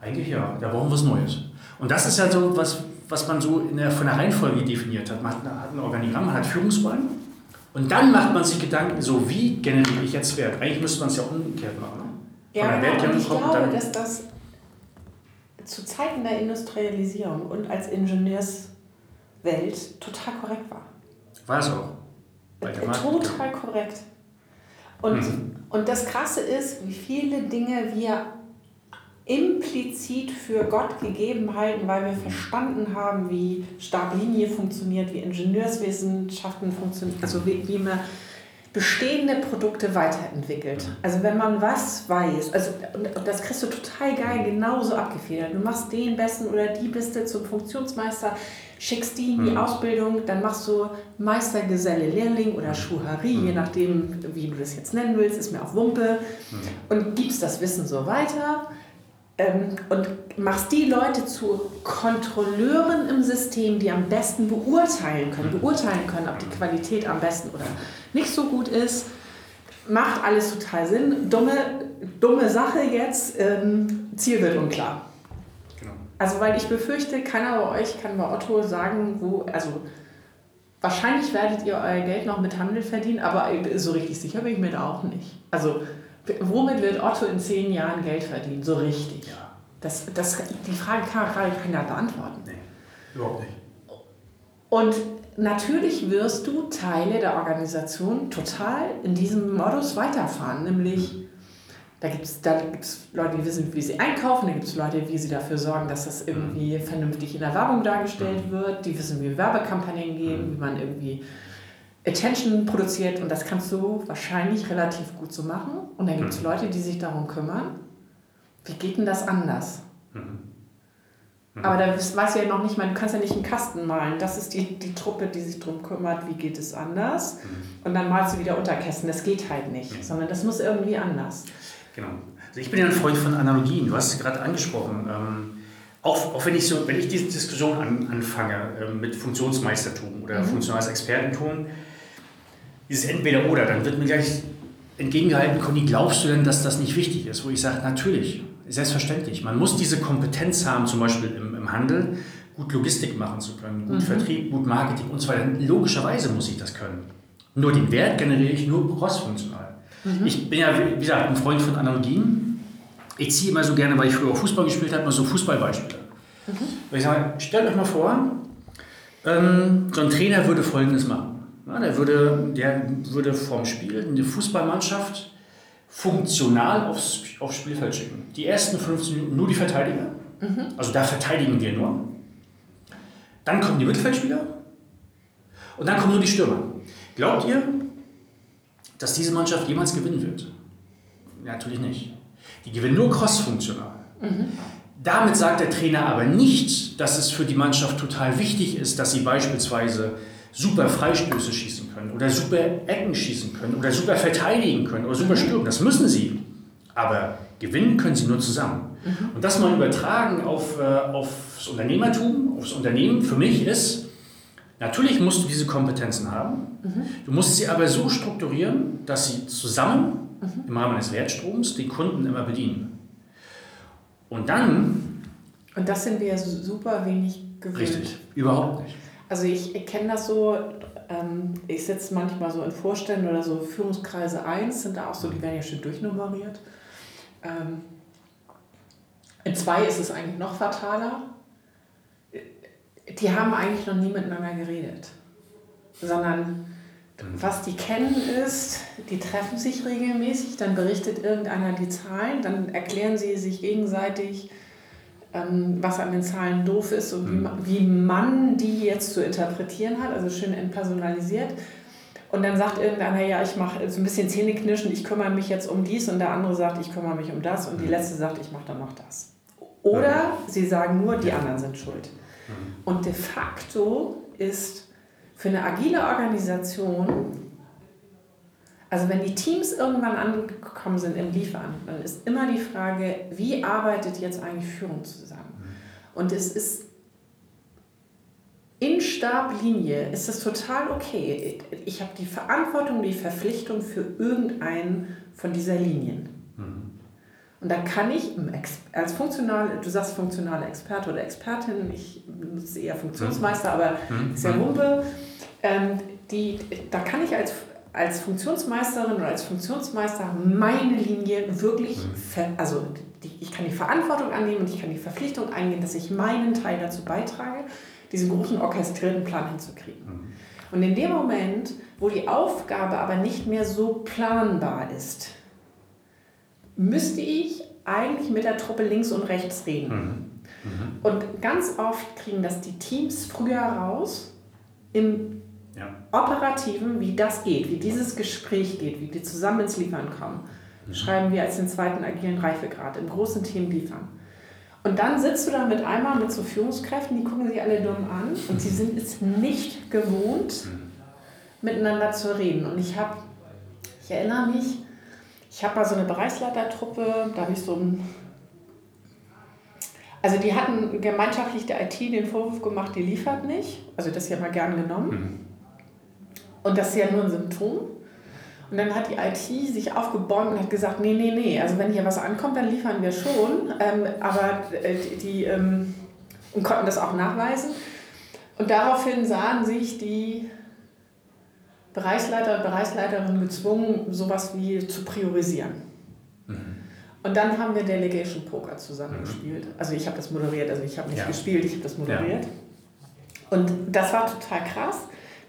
eigentlich ja. Da brauchen wir was Neues. Und das ist ja so was, was man so in der, von der Reihenfolge definiert hat. Man hat, hat ein Organigramm, man hat Führungsrollen und dann macht man sich Gedanken, so wie generiere ich jetzt Wert? Eigentlich müsste man es ja umgekehrt machen. Ne? Ja, genau. und ich glaube, dass das zu Zeiten der Industrialisierung und als Ingenieurswelt total korrekt war. War es auch. Total korrekt. Und, mhm. und das Krasse ist, wie viele Dinge wir implizit für Gott gegeben halten, weil wir verstanden haben, wie Stablinie funktioniert, wie Ingenieurswissenschaften funktionieren, also wie, wie man bestehende Produkte weiterentwickelt. Also wenn man was weiß, also und das kriegst du total geil genauso abgefedert. Du machst den Besten oder die Beste zum Funktionsmeister, schickst die in die mhm. Ausbildung, dann machst du Meistergeselle, Lehrling oder Schuhari, mhm. je nachdem, wie du das jetzt nennen willst, ist mir auch Wumpe, mhm. und gibst das Wissen so weiter ähm, und machst die Leute zu Kontrolleuren im System, die am besten beurteilen können, mhm. beurteilen können, ob die Qualität am besten oder nicht so gut ist. Macht alles total Sinn. Dumme, dumme Sache jetzt, ähm, Ziel wird unklar. Genau. Also weil ich befürchte, keiner bei euch kann bei Otto sagen, wo, also wahrscheinlich werdet ihr euer Geld noch mit Handel verdienen, aber so richtig sicher bin ich mir da auch nicht. Also Womit wird Otto in zehn Jahren Geld verdienen? So richtig. Ja. Das, das, die Frage kann gerade keiner beantworten. Nee, überhaupt nicht. Und natürlich wirst du Teile der Organisation total in diesem Modus weiterfahren. Nämlich, da gibt es da gibt's Leute, die wissen, wie sie einkaufen, da gibt es Leute, wie sie dafür sorgen, dass das irgendwie vernünftig in der Werbung dargestellt wird, die wissen, wie Werbekampagnen gehen, wie man irgendwie Attention produziert und das kannst du wahrscheinlich relativ gut so machen. Und dann gibt es mhm. Leute, die sich darum kümmern. Wie geht denn das anders? Mhm. Mhm. Aber da weißt du ja noch nicht mal, du kannst ja nicht einen Kasten malen. Das ist die, die Truppe, die sich darum kümmert, wie geht es anders. Mhm. Und dann malst du wieder Unterkästen. Das geht halt nicht, sondern das muss irgendwie anders. Genau. Also ich bin ja ein Freund von Analogien. Du hast es gerade angesprochen. Ähm, auch, auch wenn ich so, wenn ich diese Diskussion an, anfange äh, mit Funktionsmeistertum oder mhm. funktionales Expertentum, dieses Entweder-Oder, dann wird mir gleich entgegengehalten, Conny, glaubst du denn, dass das nicht wichtig ist? Wo ich sage, natürlich, selbstverständlich. Man muss diese Kompetenz haben, zum Beispiel im, im Handel, gut Logistik machen zu können, gut mhm. Vertrieb, gut Marketing und so weiter. Logischerweise muss ich das können. Nur den Wert generiere ich nur crossfunktional. Mhm. Ich bin ja, wie gesagt, ein Freund von Analogien. Ich ziehe immer so gerne, weil ich früher Fußball gespielt habe, mal so Fußballbeispiele. Mhm. Ich sage, stellt euch mal vor, ähm, so ein Trainer würde Folgendes machen. Ja, der, würde, der würde vom Spiel eine Fußballmannschaft funktional aufs, aufs Spielfeld schicken. Die ersten 15 Minuten nur die Verteidiger. Mhm. Also da verteidigen wir nur. Dann kommen die Mittelfeldspieler und dann kommen nur die Stürmer. Glaubt ihr, dass diese Mannschaft jemals gewinnen wird? Natürlich nicht. Die gewinnen nur crossfunktional. Mhm. Damit sagt der Trainer aber nicht, dass es für die Mannschaft total wichtig ist, dass sie beispielsweise super Freistöße schießen können oder super Ecken schießen können oder super verteidigen können oder super stürmen. Das müssen sie. Aber gewinnen können sie nur zusammen. Mhm. Und das mal übertragen auf, äh, aufs Unternehmertum, aufs Unternehmen, für mich ist, natürlich musst du diese Kompetenzen haben. Mhm. Du musst sie aber so strukturieren, dass sie zusammen mhm. im Rahmen des Wertstroms den Kunden immer bedienen. Und dann. Und das sind wir super wenig gewöhnt. Richtig, überhaupt nicht. Also ich, kenne das so, ähm, ich sitze manchmal so in Vorständen oder so Führungskreise 1, sind da auch so, die werden ja schön durchnummeriert. Ähm, in 2 ist es eigentlich noch fataler. Die haben eigentlich noch nie miteinander geredet, sondern was die kennen ist, die treffen sich regelmäßig, dann berichtet irgendeiner die Zahlen, dann erklären sie sich gegenseitig, was an den Zahlen doof ist und wie, mhm. wie man die jetzt zu interpretieren hat, also schön entpersonalisiert. Und dann sagt irgendeiner, ja, ich mache so ein bisschen Zähneknirschen, ich kümmere mich jetzt um dies und der andere sagt, ich kümmere mich um das und die mhm. letzte sagt, ich mache dann noch das. Oder sie sagen nur, die anderen sind schuld. Mhm. Und de facto ist für eine agile Organisation also wenn die Teams irgendwann angekommen sind im Liefern, dann ist immer die Frage, wie arbeitet jetzt eigentlich Führung zusammen? Und es ist in Stablinie ist es total okay. Ich habe die Verantwortung, die Verpflichtung für irgendeinen von dieser Linien. Mhm. Und dann kann ich als funktionale, du sagst funktionale Experte oder Expertin, ich benutze eher Funktionsmeister, aber mhm. ist ja Wumpe, ähm, die, da kann ich als, als Funktionsmeisterin oder als Funktionsmeister meine Linie wirklich, ver, also ich kann die Verantwortung annehmen und ich kann die Verpflichtung eingehen, dass ich meinen Teil dazu beitrage, diesen großen orchestrierten Plan hinzukriegen. Mhm. Und in dem Moment, wo die Aufgabe aber nicht mehr so planbar ist, müsste ich eigentlich mit der Truppe links und rechts reden. Mhm. Mhm. Und ganz oft kriegen das die Teams früher raus im ja. Operativen, wie das geht, wie dieses Gespräch geht, wie die zusammen ins Liefern kommen. Mhm. Schreiben wir als den zweiten agilen Reifegrad, im großen Team liefern. Und dann sitzt du da mit einmal mit so Führungskräften, die gucken sich alle dumm an und sie sind es nicht gewohnt, mhm. miteinander zu reden. Und ich habe, ich erinnere mich, ich habe mal so eine Bereichsleitertruppe, da habe ich so ein. Also die hatten gemeinschaftlich der IT den Vorwurf gemacht, die liefert nicht. Also das ja mal gern genommen. Und das ist ja nur ein Symptom. Und dann hat die IT sich aufgebäumt und hat gesagt, nee, nee, nee, also wenn hier was ankommt, dann liefern wir schon. Ähm, aber äh, die, die ähm, und konnten das auch nachweisen. Und daraufhin sahen sich die Bereichsleiter und Bereichsleiterinnen gezwungen, sowas wie zu priorisieren. Mhm. Und dann haben wir Delegation Poker zusammen mhm. gespielt. Also ich habe das moderiert, also ich habe nicht ja. gespielt, ich habe das moderiert. Ja. Und das war total krass.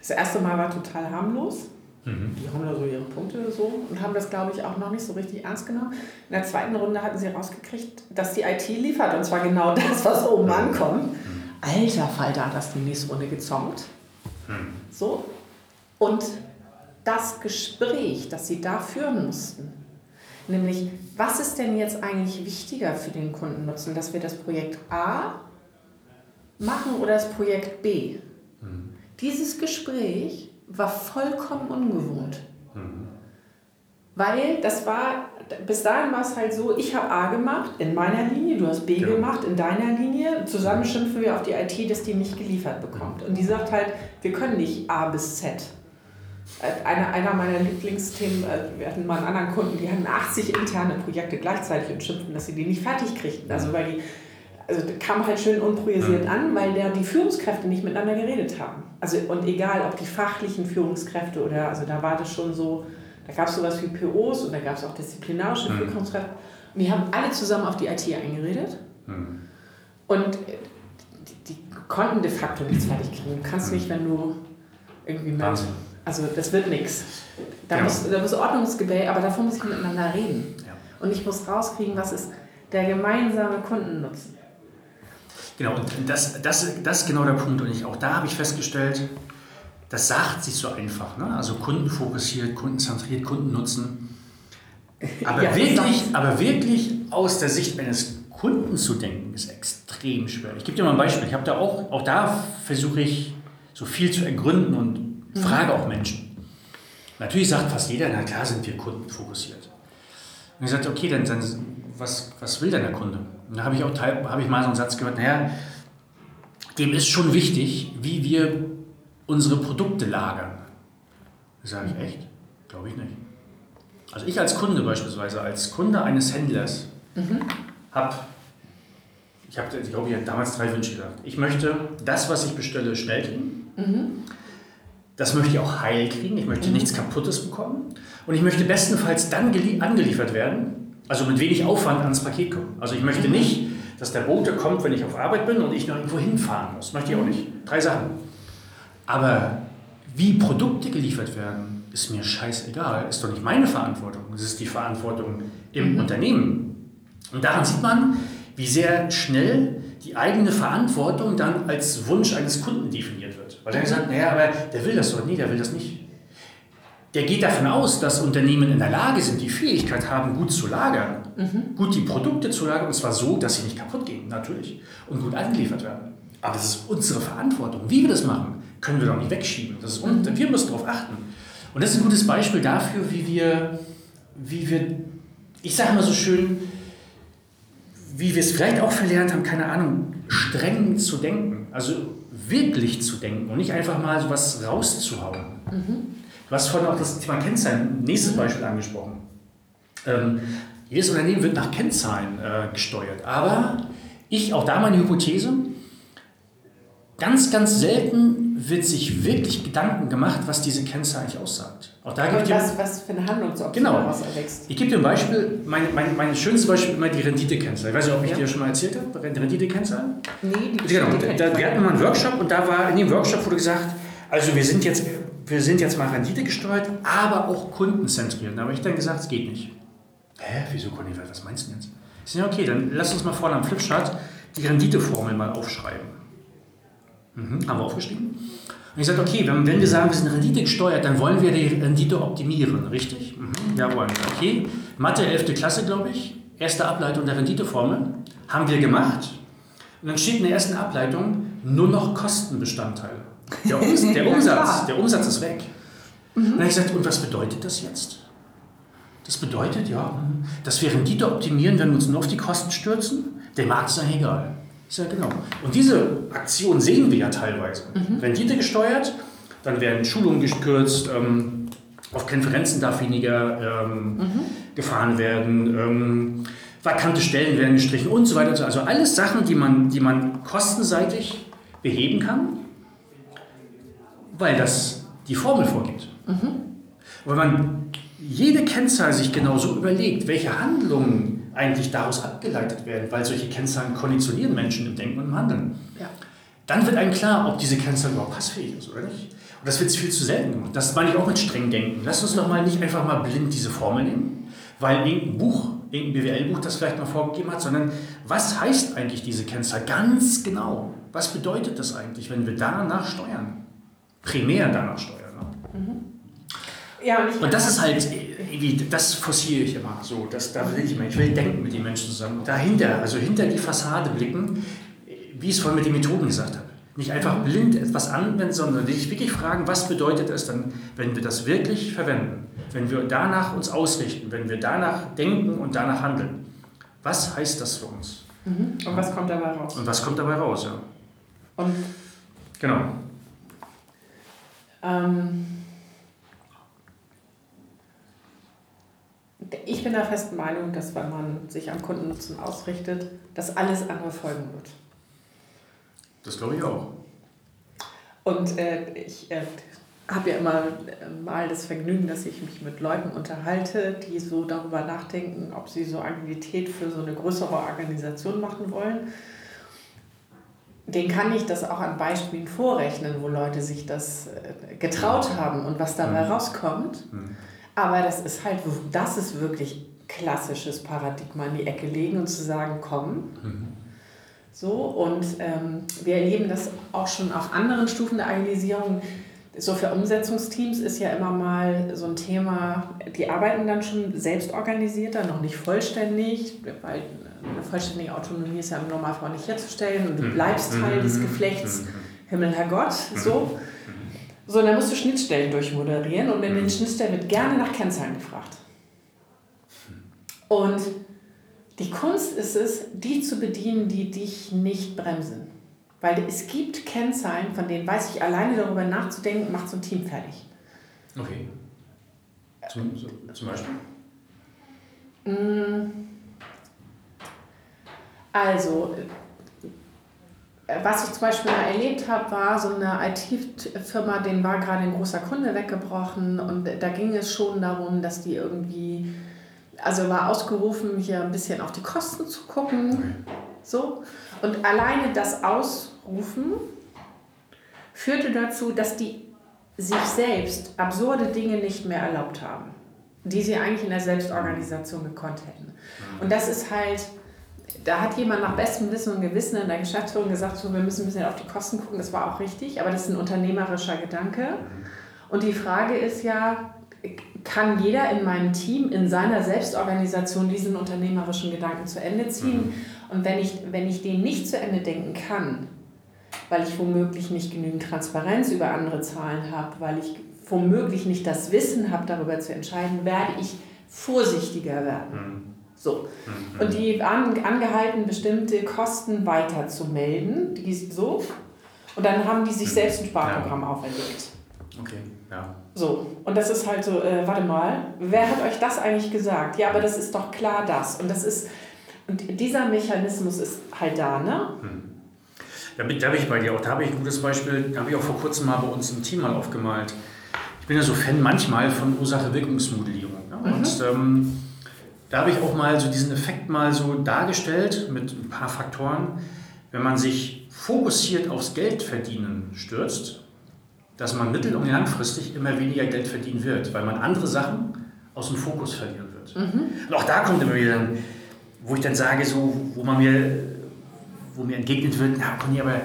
Das erste Mal war total harmlos. Mhm. Die haben da so ihre Punkte so und haben das, glaube ich, auch noch nicht so richtig ernst genommen. In der zweiten Runde hatten sie rausgekriegt, dass die IT liefert und zwar genau das, was oben mhm. ankommt. Mhm. Alter Falter hat das die nächste Runde gezonkt. Mhm. So, und das Gespräch, das sie da führen mussten, nämlich was ist denn jetzt eigentlich wichtiger für den Kundennutzen, dass wir das Projekt A machen oder das Projekt B? Mhm. Dieses Gespräch war vollkommen ungewohnt. Mhm. Weil das war, bis dahin war es halt so, ich habe A gemacht in meiner Linie, du hast B ja. gemacht in deiner Linie. Zusammen schimpfen wir auf die IT, dass die nicht geliefert bekommt. Und die sagt halt, wir können nicht A bis Z einer, einer meiner Lieblingsthemen, äh, wir hatten mal einen anderen Kunden, die hatten 80 interne Projekte gleichzeitig und schimpften, dass sie die nicht fertig kriegten. Also weil die, also kam halt schön unpriorisiert an, weil der, die Führungskräfte nicht miteinander geredet haben. Also und egal, ob die fachlichen Führungskräfte oder, also da war das schon so, da gab es sowas wie POs und da gab es auch disziplinarische mhm. Führungskräfte. Und die haben alle zusammen auf die IT eingeredet. Mhm. Und die, die, konnten de facto nichts fertig kriegen. Du kannst nicht, wenn du irgendwie mit, also das wird nichts. Da, ja. muss, da muss Ordnungsgebell, aber davon muss ich miteinander reden. Ja. Und ich muss rauskriegen, was ist der gemeinsame Kundennutzen. Genau, und das, das, das ist genau der Punkt. Und ich, auch da habe ich festgestellt, das sagt sich so einfach. Ne? Also kundenfokussiert, kundenzentriert, Kundennutzen. Aber, ja, wirklich, aber wirklich aus der Sicht eines Kunden zu denken, ist extrem schwer. Ich gebe dir mal ein Beispiel. Ich habe da auch, auch da versuche ich so viel zu ergründen und Mhm. Frage auch Menschen. Natürlich sagt fast jeder, na klar sind wir kundenfokussiert. Und ich sagte, okay, dann, dann was, was will denn der Kunde? Da habe ich auch habe ich mal so einen Satz gehört, naja, dem ist schon wichtig, wie wir unsere Produkte lagern. Da sage ich echt? Glaube ich nicht. Also ich als Kunde beispielsweise, als Kunde eines Händlers, mhm. habe, ich habe, ich glaube, ich habe damals drei Wünsche gedacht. Ich möchte das, was ich bestelle, schnell kriegen. Mhm. Das möchte ich auch heil kriegen. Ich möchte mhm. nichts Kaputtes bekommen. Und ich möchte bestenfalls dann angeliefert werden, also mit wenig Aufwand ans Paket kommen. Also ich möchte nicht, dass der Bote kommt, wenn ich auf Arbeit bin und ich noch irgendwo hinfahren muss. Möchte ich auch nicht. Drei Sachen. Aber wie Produkte geliefert werden, ist mir scheißegal. Ist doch nicht meine Verantwortung. Es ist die Verantwortung im mhm. Unternehmen. Und daran sieht man, wie sehr schnell die eigene Verantwortung dann als Wunsch eines Kunden definiert wird. Weil er sagt, naja, aber der will das doch. Nee, der will das nicht. Der geht davon aus, dass Unternehmen in der Lage sind, die Fähigkeit haben, gut zu lagern. Mhm. Gut die Produkte zu lagern, und zwar so, dass sie nicht kaputt gehen, natürlich. Und gut angeliefert werden. Aber das ist unsere Verantwortung. Wie wir das machen, können wir doch nicht wegschieben. Das ist, mhm. Wir müssen darauf achten. Und das ist ein gutes Beispiel dafür, wie wir, wie wir ich sage mal so schön, wie wir es vielleicht auch verlernt haben, keine Ahnung, streng zu denken. Also wirklich zu denken und nicht einfach mal so was rauszuhauen. Mhm. Du hast vorhin auch das Thema Kennzeichen, nächstes Beispiel angesprochen. Ähm, jedes Unternehmen wird nach Kennzahlen äh, gesteuert. Aber ich, auch da meine Hypothese, ganz, ganz selten wird sich wirklich Gedanken gemacht, was diese Kennzahl eigentlich aussagt. Auch da gibt was, was für eine Handlungsoption genau. daraus erwächst. Ich gebe dir ein Beispiel, mein, mein, mein schönstes Beispiel ist immer die Rendite-Kennzahl. Ich weiß nicht, ob ich ja. dir schon mal erzählt habe, die Rendite-Kennzahl? Nee, die genau. Da, wir hatten mal einen Workshop und da war in dem Workshop wurde gesagt, also wir sind jetzt, wir sind jetzt mal Rendite gesteuert, aber auch kundenzentriert. Da habe ich dann gesagt, es geht nicht. Hä, wieso Conny, was meinst du jetzt? Ich sage, okay, dann lass uns mal vorne am Flipchart die Renditeformel mal aufschreiben. Mhm, haben wir aufgeschrieben. Und ich sagte, okay, wenn, wenn wir sagen, wir sind Rendite gesteuert, dann wollen wir die Rendite optimieren, richtig? Mhm, ja, wollen wir. Okay, Mathe 11. Klasse, glaube ich, erste Ableitung der Renditeformel, haben wir gemacht. Und dann steht in der ersten Ableitung nur noch Kostenbestandteil. Der, Ums der Umsatz, der Umsatz ist weg. Mhm. Und dann habe ich gesagt, und was bedeutet das jetzt? Das bedeutet ja, dass wir Rendite optimieren, wenn wir uns nur auf die Kosten stürzen. Der Markt ist ja egal. Ist ja genau. Und diese Aktion sehen wir ja teilweise. Mhm. Rendite gesteuert, dann werden Schulungen gekürzt, ähm, auf Konferenzen darf weniger ähm, mhm. gefahren werden, ähm, vakante Stellen werden gestrichen und so weiter. Also alles Sachen, die man, die man kostenseitig beheben kann, weil das die Formel vorgibt. Mhm. Weil man jede Kennzahl sich genau so überlegt, welche Handlungen eigentlich daraus abgeleitet werden, weil solche Kennzahlen konditionieren Menschen im Denken und im Handeln. Ja. Dann wird einem klar, ob diese Kennzahl überhaupt passfähig ist oder nicht. Und das wird viel zu selten gemacht. Das meine ich auch mit streng denken. Lass uns doch mal nicht einfach mal blind diese Formel nehmen, weil irgendein Buch, irgendein BWL-Buch das vielleicht mal vorgegeben hat, sondern was heißt eigentlich diese Kennzahl ganz genau? Was bedeutet das eigentlich, wenn wir danach steuern? Primär danach steuern. Ne? Mhm. Ja, und, und das ist halt, irgendwie, das forciere ich immer so. Das, da will ich immer, ich will denken mit den Menschen zusammen. Dahinter, also hinter die Fassade blicken, wie ich es vorhin mit den Methoden gesagt habe. Nicht einfach blind etwas anwenden, sondern sich wirklich fragen, was bedeutet es dann, wenn wir das wirklich verwenden? Wenn wir danach uns ausrichten, wenn wir danach denken und danach handeln. Was heißt das für uns? Mhm. Und was kommt dabei raus? Und was kommt dabei raus, ja. Und genau. Ähm, ich bin der festen Meinung, dass wenn man sich am Kundennutzen ausrichtet, dass alles andere folgen wird. Das glaube ich auch. Und äh, ich äh, habe ja immer äh, mal das Vergnügen, dass ich mich mit Leuten unterhalte, die so darüber nachdenken, ob sie so Agilität für so eine größere Organisation machen wollen. Den kann ich das auch an Beispielen vorrechnen, wo Leute sich das äh, getraut haben und was dabei mhm. rauskommt. Mhm. Aber das ist halt, das ist wirklich klassisches Paradigma in die Ecke legen und zu sagen, komm. Mhm. So, und ähm, wir erleben das auch schon auf anderen Stufen der Agilisierung. So für Umsetzungsteams ist ja immer mal so ein Thema, die arbeiten dann schon selbst organisierter, noch nicht vollständig, weil eine vollständige Autonomie ist ja im Normalfall nicht herzustellen und du mhm. bleibst Teil des mhm. Geflechts. Mhm. Himmel, Herrgott, so. So, dann musst du Schnittstellen durchmoderieren und in den. Schnittstellen wird gerne nach Kennzahlen gefragt. Und die Kunst ist es, die zu bedienen, die dich nicht bremsen. Weil es gibt Kennzahlen, von denen weiß ich, alleine darüber nachzudenken, macht so ein Team fertig. Okay. Zum, zum Beispiel? Also, was ich zum Beispiel mal erlebt habe, war so eine IT-Firma, denen war gerade ein großer Kunde weggebrochen und da ging es schon darum, dass die irgendwie, also war ausgerufen, hier ein bisschen auf die Kosten zu gucken. So. Und alleine das Ausrufen führte dazu, dass die sich selbst absurde Dinge nicht mehr erlaubt haben, die sie eigentlich in der Selbstorganisation gekonnt hätten. Und das ist halt da hat jemand nach bestem Wissen und Gewissen in der Geschäftsführung gesagt, so, wir müssen ein bisschen auf die Kosten gucken. Das war auch richtig, aber das ist ein unternehmerischer Gedanke. Und die Frage ist ja, kann jeder in meinem Team, in seiner Selbstorganisation diesen unternehmerischen Gedanken zu Ende ziehen? Und wenn ich, wenn ich den nicht zu Ende denken kann, weil ich womöglich nicht genügend Transparenz über andere Zahlen habe, weil ich womöglich nicht das Wissen habe, darüber zu entscheiden, werde ich vorsichtiger werden. So. Mhm. Und die waren angehalten, bestimmte Kosten weiter zu melden. Die so. Und dann haben die sich mhm. selbst ein Sparprogramm ja. auferlegt. Okay, ja. So, und das ist halt so, äh, warte mal, wer hat euch das eigentlich gesagt? Ja, aber das ist doch klar das. Und das ist, und dieser Mechanismus ist halt da, ne? Hm. Da bin, da bin ich bei dir auch. Da habe ich ein gutes Beispiel, da habe ich auch vor kurzem mal bei uns im Team mal aufgemalt. Ich bin ja so Fan manchmal von Ursache-Wirkungsmodellierung. Ja? Mhm. Und ähm, da habe ich auch mal so diesen Effekt mal so dargestellt mit ein paar Faktoren. Wenn man sich fokussiert aufs Geldverdienen stürzt, dass man mittel- und langfristig immer weniger Geld verdienen wird, weil man andere Sachen aus dem Fokus verlieren wird. Mhm. Und auch da kommt immer wieder, wo ich dann sage, so, wo man mir, wo mir entgegnet wird, na Conny, aber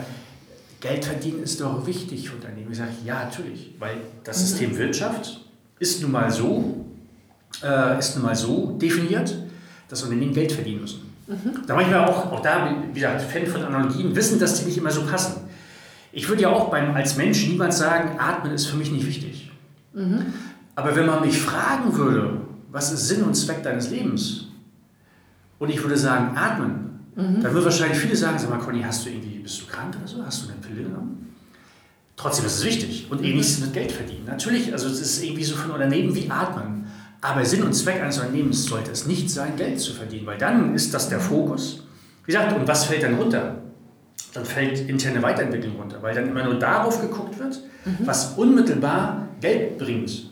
Geld verdienen ist doch wichtig für Unternehmen. Ich sage, ja, natürlich, weil das mhm. System Wirtschaft ist nun mal so, äh, ist nun mal so definiert, dass Unternehmen Geld verdienen müssen. Mhm. Da manchmal auch, auch da, wie gesagt, Fan von Analogien, wissen, dass die nicht immer so passen. Ich würde ja auch beim, als Mensch niemals sagen, Atmen ist für mich nicht wichtig. Mhm. Aber wenn man mich fragen würde, was ist Sinn und Zweck deines Lebens? Und ich würde sagen, atmen, mhm. dann würden wahrscheinlich viele sagen, sag mal, Conny, hast du irgendwie, bist du krank oder so? Hast du eine Pille genommen? Trotzdem ist es wichtig. Und mhm. ähnliches mit Geld verdienen. Natürlich, also es ist irgendwie so ein Unternehmen wie Atmen. Aber Sinn und Zweck eines Unternehmens sollte es nicht sein, Geld zu verdienen, weil dann ist das der Fokus. Wie gesagt, und was fällt dann runter? dann fällt interne Weiterentwicklung runter, weil dann immer nur darauf geguckt wird, mhm. was unmittelbar Geld bringt.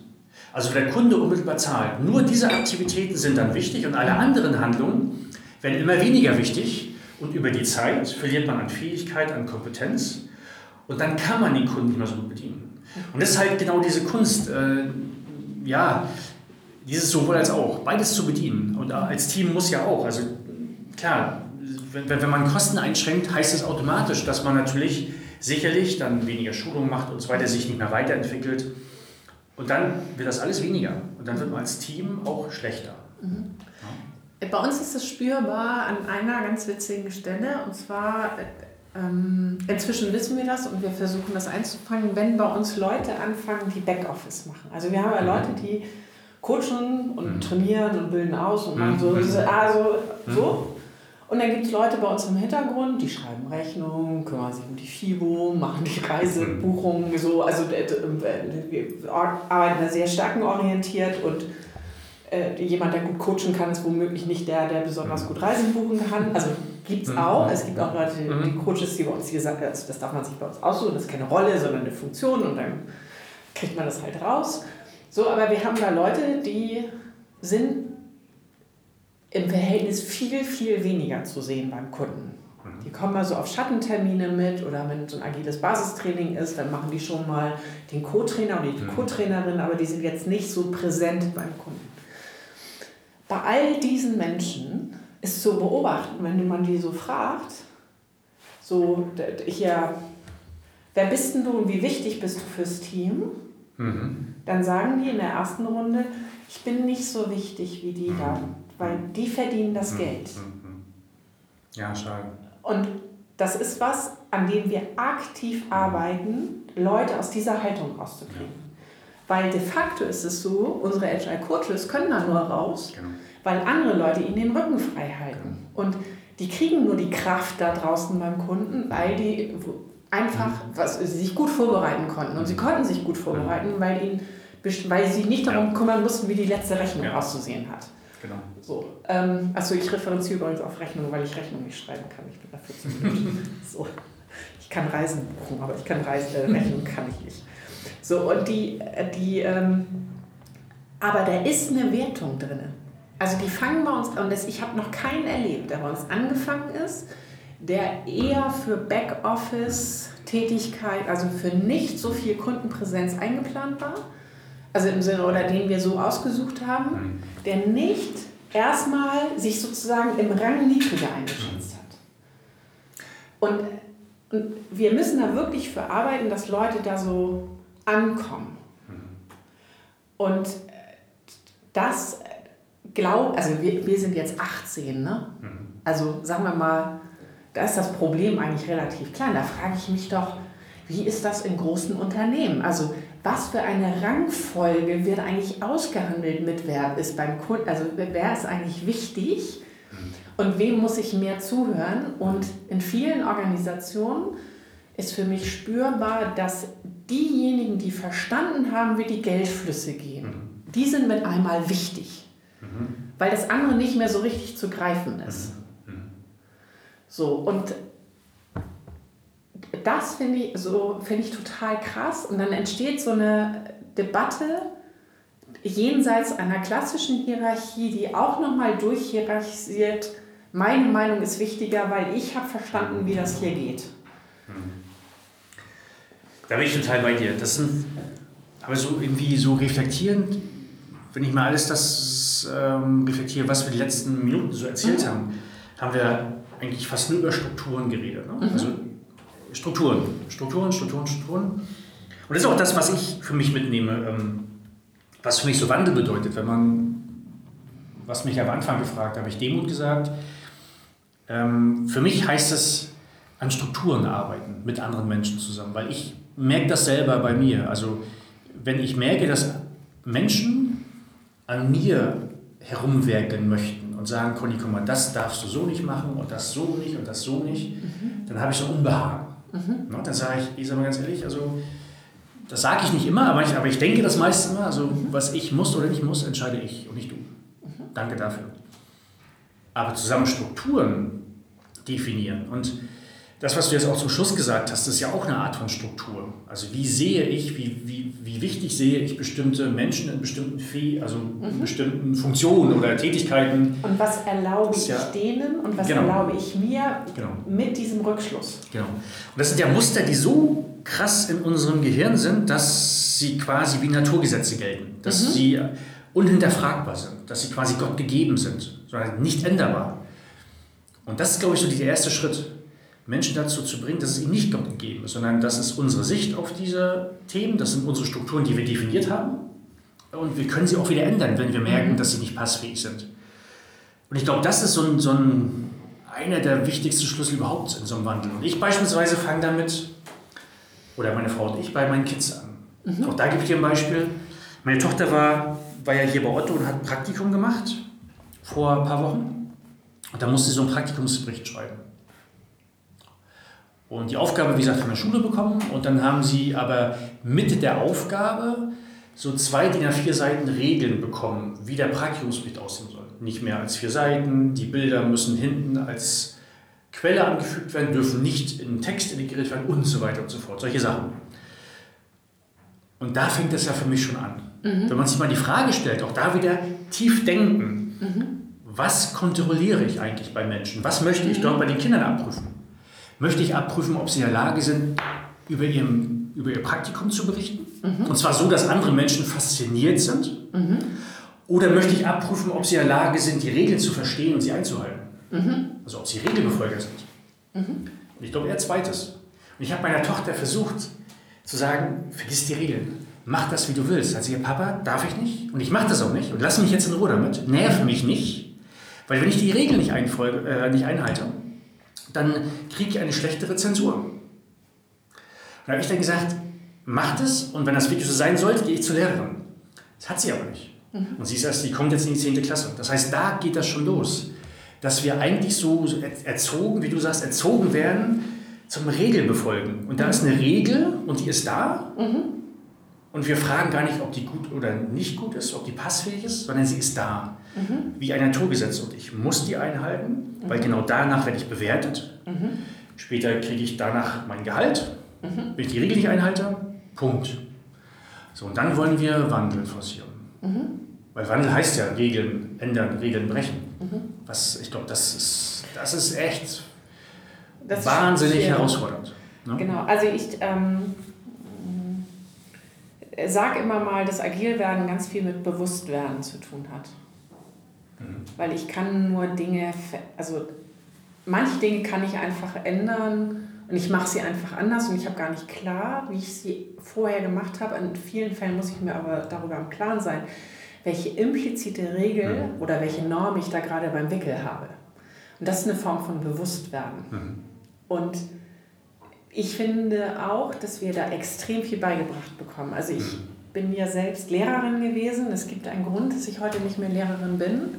Also der Kunde unmittelbar zahlt. Nur diese Aktivitäten sind dann wichtig und alle anderen Handlungen werden immer weniger wichtig und über die Zeit verliert man an Fähigkeit, an Kompetenz und dann kann man den Kunden nicht mehr so gut bedienen. Und das ist halt genau diese Kunst, äh, ja, dieses sowohl als auch, beides zu bedienen. Und als Team muss ja auch, also klar, wenn, wenn man Kosten einschränkt, heißt es das automatisch, dass man natürlich sicherlich dann weniger Schulung macht und so weiter, sich nicht mehr weiterentwickelt. Und dann wird das alles weniger. Und dann wird man als Team auch schlechter. Mhm. Ja. Bei uns ist es spürbar an einer ganz witzigen Stelle. Und zwar, ähm, inzwischen wissen wir das und wir versuchen das einzufangen, wenn bei uns Leute anfangen, die Backoffice machen. Also wir haben ja Leute, die coachen und mhm. trainieren und bilden aus und machen so, mhm. also so. Und dann gibt es Leute bei uns im Hintergrund, die schreiben Rechnungen, kümmern sich um die FIBO, machen die Reisebuchungen, so. Also äh, äh, wir arbeiten da sehr stärkenorientiert und äh, jemand, der gut coachen kann, ist womöglich nicht der, der besonders gut Reisen buchen kann. Also gibt es mhm. auch. Es gibt auch Leute, die mhm. Coaches, die bei uns, wie gesagt, also das darf man sich bei uns aussuchen, das ist keine Rolle, sondern eine Funktion und dann kriegt man das halt raus. So, aber wir haben da Leute, die sind im Verhältnis viel, viel weniger zu sehen beim Kunden. Mhm. Die kommen mal so auf Schattentermine mit oder wenn so ein agiles Basistraining ist, dann machen die schon mal den Co-Trainer oder die mhm. Co-Trainerin, aber die sind jetzt nicht so präsent beim Kunden. Bei all diesen Menschen ist zu beobachten, wenn man die so fragt, so hier, wer bist denn du und wie wichtig bist du fürs Team? Mhm. Dann sagen die in der ersten Runde, ich bin nicht so wichtig wie die mhm. da weil die verdienen das mhm. Geld. Mhm. Ja, schade. Und das ist was, an dem wir aktiv arbeiten, Leute aus dieser Haltung rauszukriegen. Ja. Weil de facto ist es so, unsere Agile Coaches können da nur raus, genau. weil andere Leute ihnen den Rücken frei halten. Genau. Und die kriegen nur die Kraft da draußen beim Kunden, weil die einfach mhm. was, sie sich gut vorbereiten konnten. Und sie konnten sich gut vorbereiten, weil, ihnen, weil sie nicht darum kümmern mussten, wie die letzte Rechnung ja. auszusehen hat. Genau. So, ähm, also ich referenziere übrigens auf Rechnung, weil ich Rechnung nicht schreiben kann. Ich bin dafür zu Minuten. so. Ich kann Reisen buchen, aber ich kann Reisen, äh, Rechnung kann ich nicht. So, und die, äh, die ähm, aber da ist eine Wertung drin. Also die fangen bei uns an, ich habe noch keinen erlebt, der bei uns angefangen ist, der eher für Backoffice-Tätigkeit, also für nicht so viel Kundenpräsenz eingeplant war also im Sinne, oder den wir so ausgesucht haben, mhm. der nicht erstmal sich sozusagen im Rang niedriger eingeschätzt hat. Und, und wir müssen da wirklich für arbeiten, dass Leute da so ankommen. Mhm. Und das glaubt, also wir, wir sind jetzt 18, ne? Mhm. Also sagen wir mal, da ist das Problem eigentlich relativ klein. Da frage ich mich doch, wie ist das in großen Unternehmen? Also was für eine Rangfolge wird eigentlich ausgehandelt mit wer ist beim Kunden, also wer ist eigentlich wichtig und wem muss ich mehr zuhören? Und in vielen Organisationen ist für mich spürbar, dass diejenigen, die verstanden haben, wie die Geldflüsse gehen, mhm. die sind mit einmal wichtig, mhm. weil das andere nicht mehr so richtig zu greifen ist. Mhm. mhm. So, und das finde ich, so, find ich total krass. Und dann entsteht so eine Debatte jenseits einer klassischen Hierarchie, die auch nochmal durchhierarchisiert. Meine Meinung ist wichtiger, weil ich habe verstanden, wie das hier geht. Da bin ich total bei dir. Das sind aber so irgendwie so reflektierend, wenn ich mal alles das ähm, reflektiere, was wir die letzten Minuten so erzählt mhm. haben, haben wir eigentlich fast nur über Strukturen geredet. Ne? Mhm. Also Strukturen, Strukturen, Strukturen, Strukturen. Und das ist auch das, was ich für mich mitnehme, ähm, was für mich so Wandel bedeutet. Wenn man, was mich am Anfang gefragt, habe ich Demut gesagt. Ähm, für mich heißt es an Strukturen arbeiten, mit anderen Menschen zusammen, weil ich merke das selber bei mir. Also wenn ich merke, dass Menschen an mir herumwerkeln möchten und sagen, Conny, komm mal, das darfst du so nicht machen und das so nicht und das so nicht, mhm. dann habe ich so Unbehagen. Mhm. Na, dann sage ich, ich sage mal ganz ehrlich, also das sage ich nicht immer, aber ich, aber ich denke das meiste immer, also mhm. was ich muss oder nicht muss, entscheide ich und nicht du. Mhm. Danke dafür. Aber zusammen Strukturen definieren und das, was du jetzt auch zum Schluss gesagt hast, ist ja auch eine Art von Struktur. Also wie sehe ich, wie, wie, wie wichtig sehe ich bestimmte Menschen in bestimmten Fee, also in mhm. bestimmten Funktionen oder Tätigkeiten. Und was erlaube ich ja, denen und was genau. erlaube ich mir genau. mit diesem Rückschluss. Genau. Und das sind ja Muster, die so krass in unserem Gehirn sind, dass sie quasi wie Naturgesetze gelten, dass mhm. sie unhinterfragbar sind, dass sie quasi Gott gegeben sind, sondern nicht änderbar. Und das ist, glaube ich, so der erste Schritt Menschen dazu zu bringen, dass es ihnen nicht Gott gegeben ist, sondern das ist unsere Sicht auf diese Themen, das sind unsere Strukturen, die wir definiert haben. Und wir können sie auch wieder ändern, wenn wir merken, mhm. dass sie nicht passfähig sind. Und ich glaube, das ist so ein, so ein, einer der wichtigsten Schlüssel überhaupt in so einem Wandel. Und ich beispielsweise fange damit, oder meine Frau und ich, bei meinen Kids an. Mhm. Auch da gebe ich dir ein Beispiel. Meine Tochter war, war ja hier bei Otto und hat ein Praktikum gemacht vor ein paar Wochen. Und da musste sie so einen Praktikumsbericht schreiben und die Aufgabe, wie gesagt, von der Schule bekommen. Und dann haben sie aber mit der Aufgabe so zwei DIN A4 Seiten Regeln bekommen, wie der Praktikumsbericht aussehen soll. Nicht mehr als vier Seiten. Die Bilder müssen hinten als Quelle angefügt werden, dürfen nicht in Text integriert werden und so weiter und so fort. Solche Sachen. Und da fängt es ja für mich schon an. Mhm. Wenn man sich mal die Frage stellt, auch da wieder tief denken. Mhm. Was kontrolliere ich eigentlich bei Menschen? Was möchte ich dort bei den Kindern abprüfen? Möchte ich abprüfen, ob sie in der Lage sind, über, ihrem, über ihr Praktikum zu berichten. Mhm. Und zwar so, dass andere Menschen fasziniert sind. Mhm. Oder möchte ich abprüfen, ob sie in der Lage sind, die Regeln zu verstehen und sie einzuhalten. Mhm. Also ob sie Regelbefolger sind. Mhm. Und ich glaube eher zweites. Und ich habe meiner Tochter versucht zu sagen, vergiss die Regeln. Mach das, wie du willst. Also ihr Papa, darf ich nicht. Und ich mache das auch nicht. Und lass mich jetzt in Ruhe damit. Nerv mich nicht. Weil wenn ich die Regeln nicht, einfolge, äh, nicht einhalte, dann kriege ich eine schlechtere Zensur. Und da habe ich dann gesagt, macht es und wenn das wirklich so sein sollte, gehe ich zur Lehrerin. Das hat sie aber nicht. Mhm. Und sie ist erst, die kommt jetzt in die 10. Klasse. Das heißt, da geht das schon los. Dass wir eigentlich so erzogen, wie du sagst, erzogen werden zum Regelbefolgen. Und da ist eine Regel und die ist da. Mhm. Und wir fragen gar nicht, ob die gut oder nicht gut ist, ob die passfähig ist, sondern sie ist da. Mhm. Wie ein Naturgesetz. Und ich muss die einhalten, mhm. weil genau danach werde ich bewertet. Mhm. Später kriege ich danach mein Gehalt. Mhm. Wenn ich die Regel nicht einhalte, Punkt. So, und dann wollen wir Wandel forcieren. Mhm. Weil Wandel heißt ja Regeln ändern, Regeln brechen. Mhm. Was, ich glaube, das ist, das ist echt das wahnsinnig herausfordernd. Ne? Genau, also ich ähm, sage immer mal, dass Agilwerden ganz viel mit Bewusstwerden zu tun hat. Mhm. Weil ich kann nur Dinge, also manche Dinge kann ich einfach ändern und ich mache sie einfach anders und ich habe gar nicht klar, wie ich sie vorher gemacht habe. In vielen Fällen muss ich mir aber darüber im Klaren sein, welche implizite Regel mhm. oder welche Norm ich da gerade beim Wickel habe. Und das ist eine Form von Bewusstwerden. Mhm. Und ich finde auch, dass wir da extrem viel beigebracht bekommen. Also ich mhm. Bin ja selbst Lehrerin gewesen. Es gibt einen Grund, dass ich heute nicht mehr Lehrerin bin.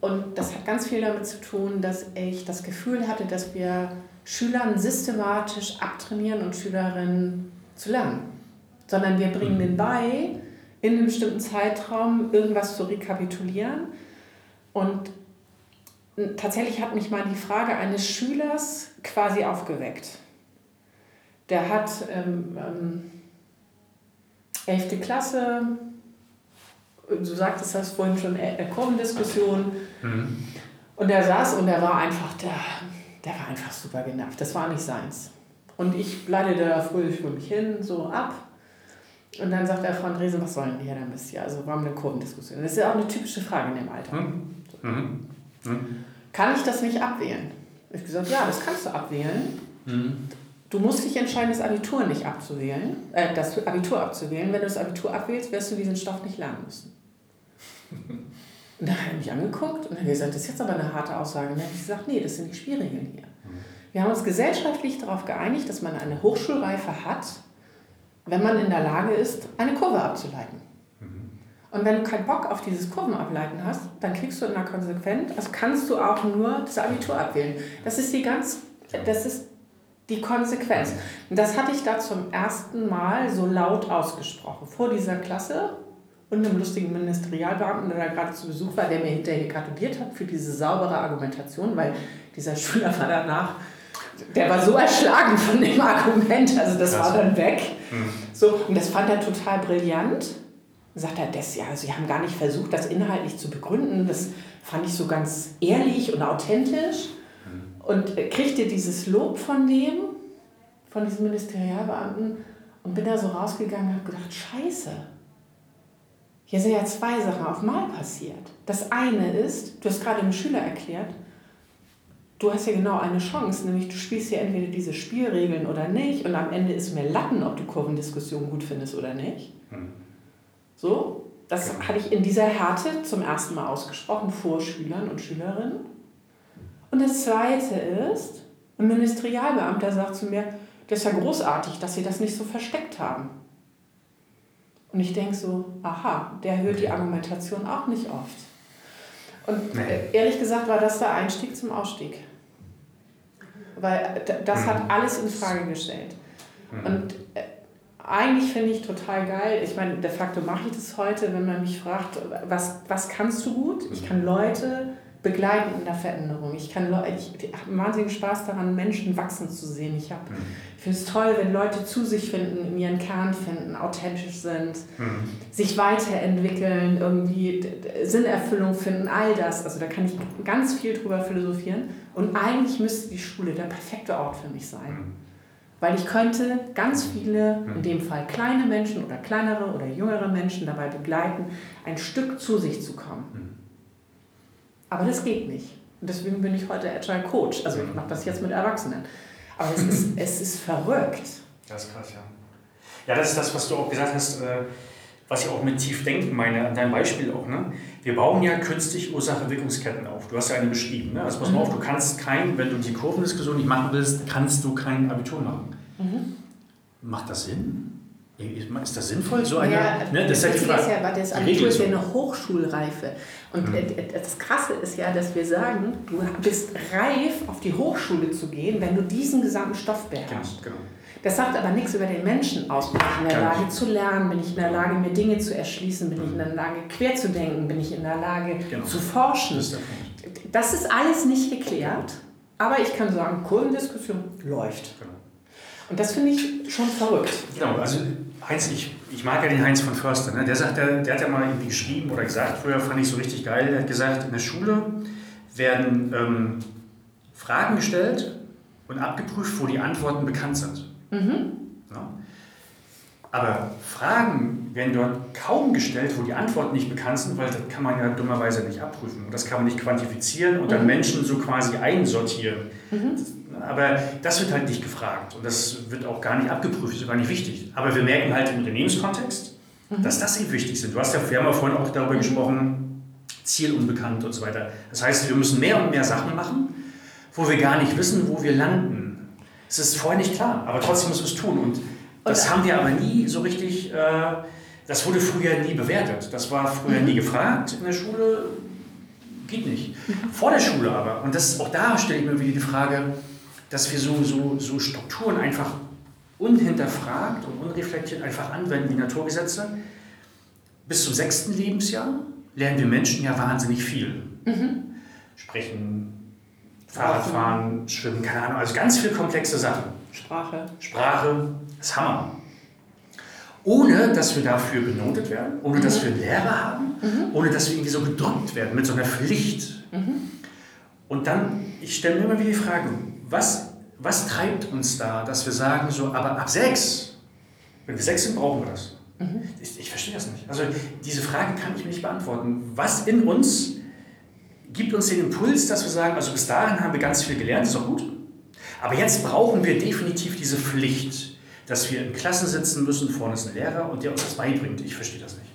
Und das hat ganz viel damit zu tun, dass ich das Gefühl hatte, dass wir Schülern systematisch abtrainieren und Schülerinnen zu lernen. sondern wir bringen mhm. den bei, in einem bestimmten Zeitraum irgendwas zu rekapitulieren. Und tatsächlich hat mich mal die Frage eines Schülers quasi aufgeweckt. Der hat ähm, ähm, 11. Klasse, du sagtest das vorhin schon, Kurvendiskussion. Mhm. Und er saß und er war einfach, der, der war einfach super genervt. Das war nicht seins. Und ich leitete da fröhlich für mich hin, so ab. Und dann sagt er, Frau Andresen, was sollen wir denn bis hier? Also warum eine Kurvendiskussion? Das ist ja auch eine typische Frage in dem Alter. Mhm. Mhm. Mhm. Kann ich das nicht abwählen? Ich gesagt, ja, das kannst du abwählen. Mhm. Du musst dich entscheiden, das Abitur nicht abzuwählen, äh, das Abitur abzuwählen. Wenn du das Abitur abwählst, wirst du diesen Stoff nicht lernen müssen. Und dann hat er mich angeguckt und hat gesagt, das ist jetzt aber eine harte Aussage. Und dann habe ich gesagt, nee, das sind die Spielregeln hier. Wir haben uns gesellschaftlich darauf geeinigt, dass man eine Hochschulreife hat, wenn man in der Lage ist, eine Kurve abzuleiten. Und wenn du keinen Bock auf dieses Kurvenableiten hast, dann kriegst du in der Konsequenz, also kannst du auch nur das Abitur abwählen. Das ist die ganz, das ist die Konsequenz. Und das hatte ich da zum ersten Mal so laut ausgesprochen, vor dieser Klasse und einem lustigen Ministerialbeamten, der da gerade zu Besuch war, der mir hinterher gratuliert hat für diese saubere Argumentation, weil dieser Schüler war danach, der war so erschlagen von dem Argument, also das war dann weg. Mhm. So, und das fand er total brillant sagt er, das, ja, Sie haben gar nicht versucht, das inhaltlich zu begründen. Das fand ich so ganz ehrlich und authentisch. Und kriegte dieses Lob von dem, von diesem Ministerialbeamten und bin da so rausgegangen und habe gedacht, scheiße. Hier sind ja zwei Sachen auf Mal passiert. Das eine ist, du hast gerade dem Schüler erklärt, du hast ja genau eine Chance, nämlich du spielst ja entweder diese Spielregeln oder nicht und am Ende ist mir Latten, ob du Kurvendiskussion gut findest oder nicht. Mhm. So, das genau. hatte ich in dieser Härte zum ersten Mal ausgesprochen vor Schülern und Schülerinnen. Und das Zweite ist, ein Ministerialbeamter sagt zu mir, das ist ja großartig, dass Sie das nicht so versteckt haben. Und ich denke so, aha, der hört die Argumentation auch nicht oft. Und nee. ehrlich gesagt war das der Einstieg zum Ausstieg. Weil das hat mhm. alles in Frage gestellt. Mhm. Und äh, eigentlich finde ich total geil. Ich meine, de facto mache ich das heute, wenn man mich fragt, was, was kannst du gut? Ich kann Leute begleiten in der Veränderung. Ich, kann Leute, ich, ich habe wahnsinnigen Spaß daran, Menschen wachsen zu sehen. Ich, hab, mhm. ich finde es toll, wenn Leute zu sich finden, in ihren Kern finden, authentisch sind, mhm. sich weiterentwickeln, irgendwie Sinnerfüllung finden, all das. Also da kann ich ganz viel drüber philosophieren. Und eigentlich müsste die Schule der perfekte Ort für mich sein. Mhm. Weil ich könnte ganz viele, in dem Fall kleine Menschen oder kleinere oder jüngere Menschen dabei begleiten, ein Stück zu sich zu kommen. Aber das geht nicht. Und deswegen bin ich heute Agile Coach. Also ich mache das jetzt mit Erwachsenen. Aber es ist, es ist verrückt. Das ist krass, ja. Ja, das ist das, was du auch gesagt hast, äh, was ich auch mit tief denken meine, an deinem Beispiel auch. Ne? Wir bauen ja künstlich Ursache-Wirkungsketten auf. Du hast ja eine beschrieben. Ne? Also pass mal mhm. auf, du kannst kein, wenn du die Kurvendiskussion nicht machen willst, kannst du kein Abitur machen. Mhm. Macht das Sinn? Ist das sinnvoll? So eine, ja, ne, das, das, ist ja, ja, das Abitur ist ja eine Hochschulreife. Und mhm. das Krasse ist ja, dass wir sagen, du bist reif, auf die Hochschule zu gehen, wenn du diesen gesamten Stoff beherrschst. Genau, genau. Das sagt aber nichts über den Menschen aus. Bin ich in der Lage zu lernen? Bin ich in der Lage, mir Dinge zu erschließen? Bin ich in der Lage, quer zu denken? Bin ich in der Lage, genau. zu forschen? Das ist, das ist alles nicht geklärt. Aber ich kann sagen, Kurvendiskussion läuft. Genau. Und das finde ich schon verrückt. Genau, also Heinz, ich, ich mag ja den Heinz von Förster. Ne? Der, sagt, der, der hat ja mal irgendwie geschrieben oder gesagt, früher fand ich so richtig geil, der hat gesagt, in der Schule werden ähm, Fragen gestellt und abgeprüft, wo die Antworten bekannt sind. Mhm. Ja? Aber Fragen werden dort kaum gestellt, wo die Antworten nicht bekannt sind, weil das kann man ja dummerweise nicht abprüfen. Das kann man nicht quantifizieren und dann mhm. Menschen so quasi einsortieren. Mhm. Aber das wird halt nicht gefragt und das wird auch gar nicht abgeprüft, ist gar nicht wichtig. Aber wir merken halt im Unternehmenskontext, mhm. dass das eben wichtig ist. Du hast ja, ja vorhin auch darüber mhm. gesprochen, Ziel unbekannt und so weiter. Das heißt, wir müssen mehr und mehr Sachen machen, wo wir gar nicht wissen, wo wir landen. Es ist vorher nicht klar, aber trotzdem müssen wir es tun. Und das haben wir aber nie so richtig, äh, das wurde früher nie bewertet. Das war früher nie gefragt in der Schule, geht nicht. Mhm. Vor der Schule aber, und das, auch da stelle ich mir wieder die Frage, dass wir so, so, so Strukturen einfach unhinterfragt und unreflektiert einfach anwenden wie Naturgesetze. Bis zum sechsten Lebensjahr lernen wir Menschen ja wahnsinnig viel. Mhm. Sprechen, Fahrradfahren, Schwimmen, keine Ahnung, also ganz viele komplexe Sachen. Sprache. Sprache, das ist Hammer. Ohne dass wir dafür benotet werden, ohne mhm. dass wir Lehrer haben, mhm. ohne dass wir irgendwie so gedrückt werden mit so einer Pflicht. Mhm. Und dann, ich stelle mir immer wieder die Frage, was was treibt uns da, dass wir sagen, so, aber ab sechs, wenn wir sechs sind, brauchen wir das? Mhm. Ich, ich, verstehe das nicht. Also diese Frage kann ich mir nicht beantworten. Was in uns gibt uns den Impuls, dass wir sagen, also bis dahin haben wir ganz viel gelernt, ist auch gut. Aber jetzt brauchen wir definitiv diese Pflicht, dass wir in Klassen sitzen müssen, vorne ist ein Lehrer und der uns das beibringt. Ich verstehe das nicht.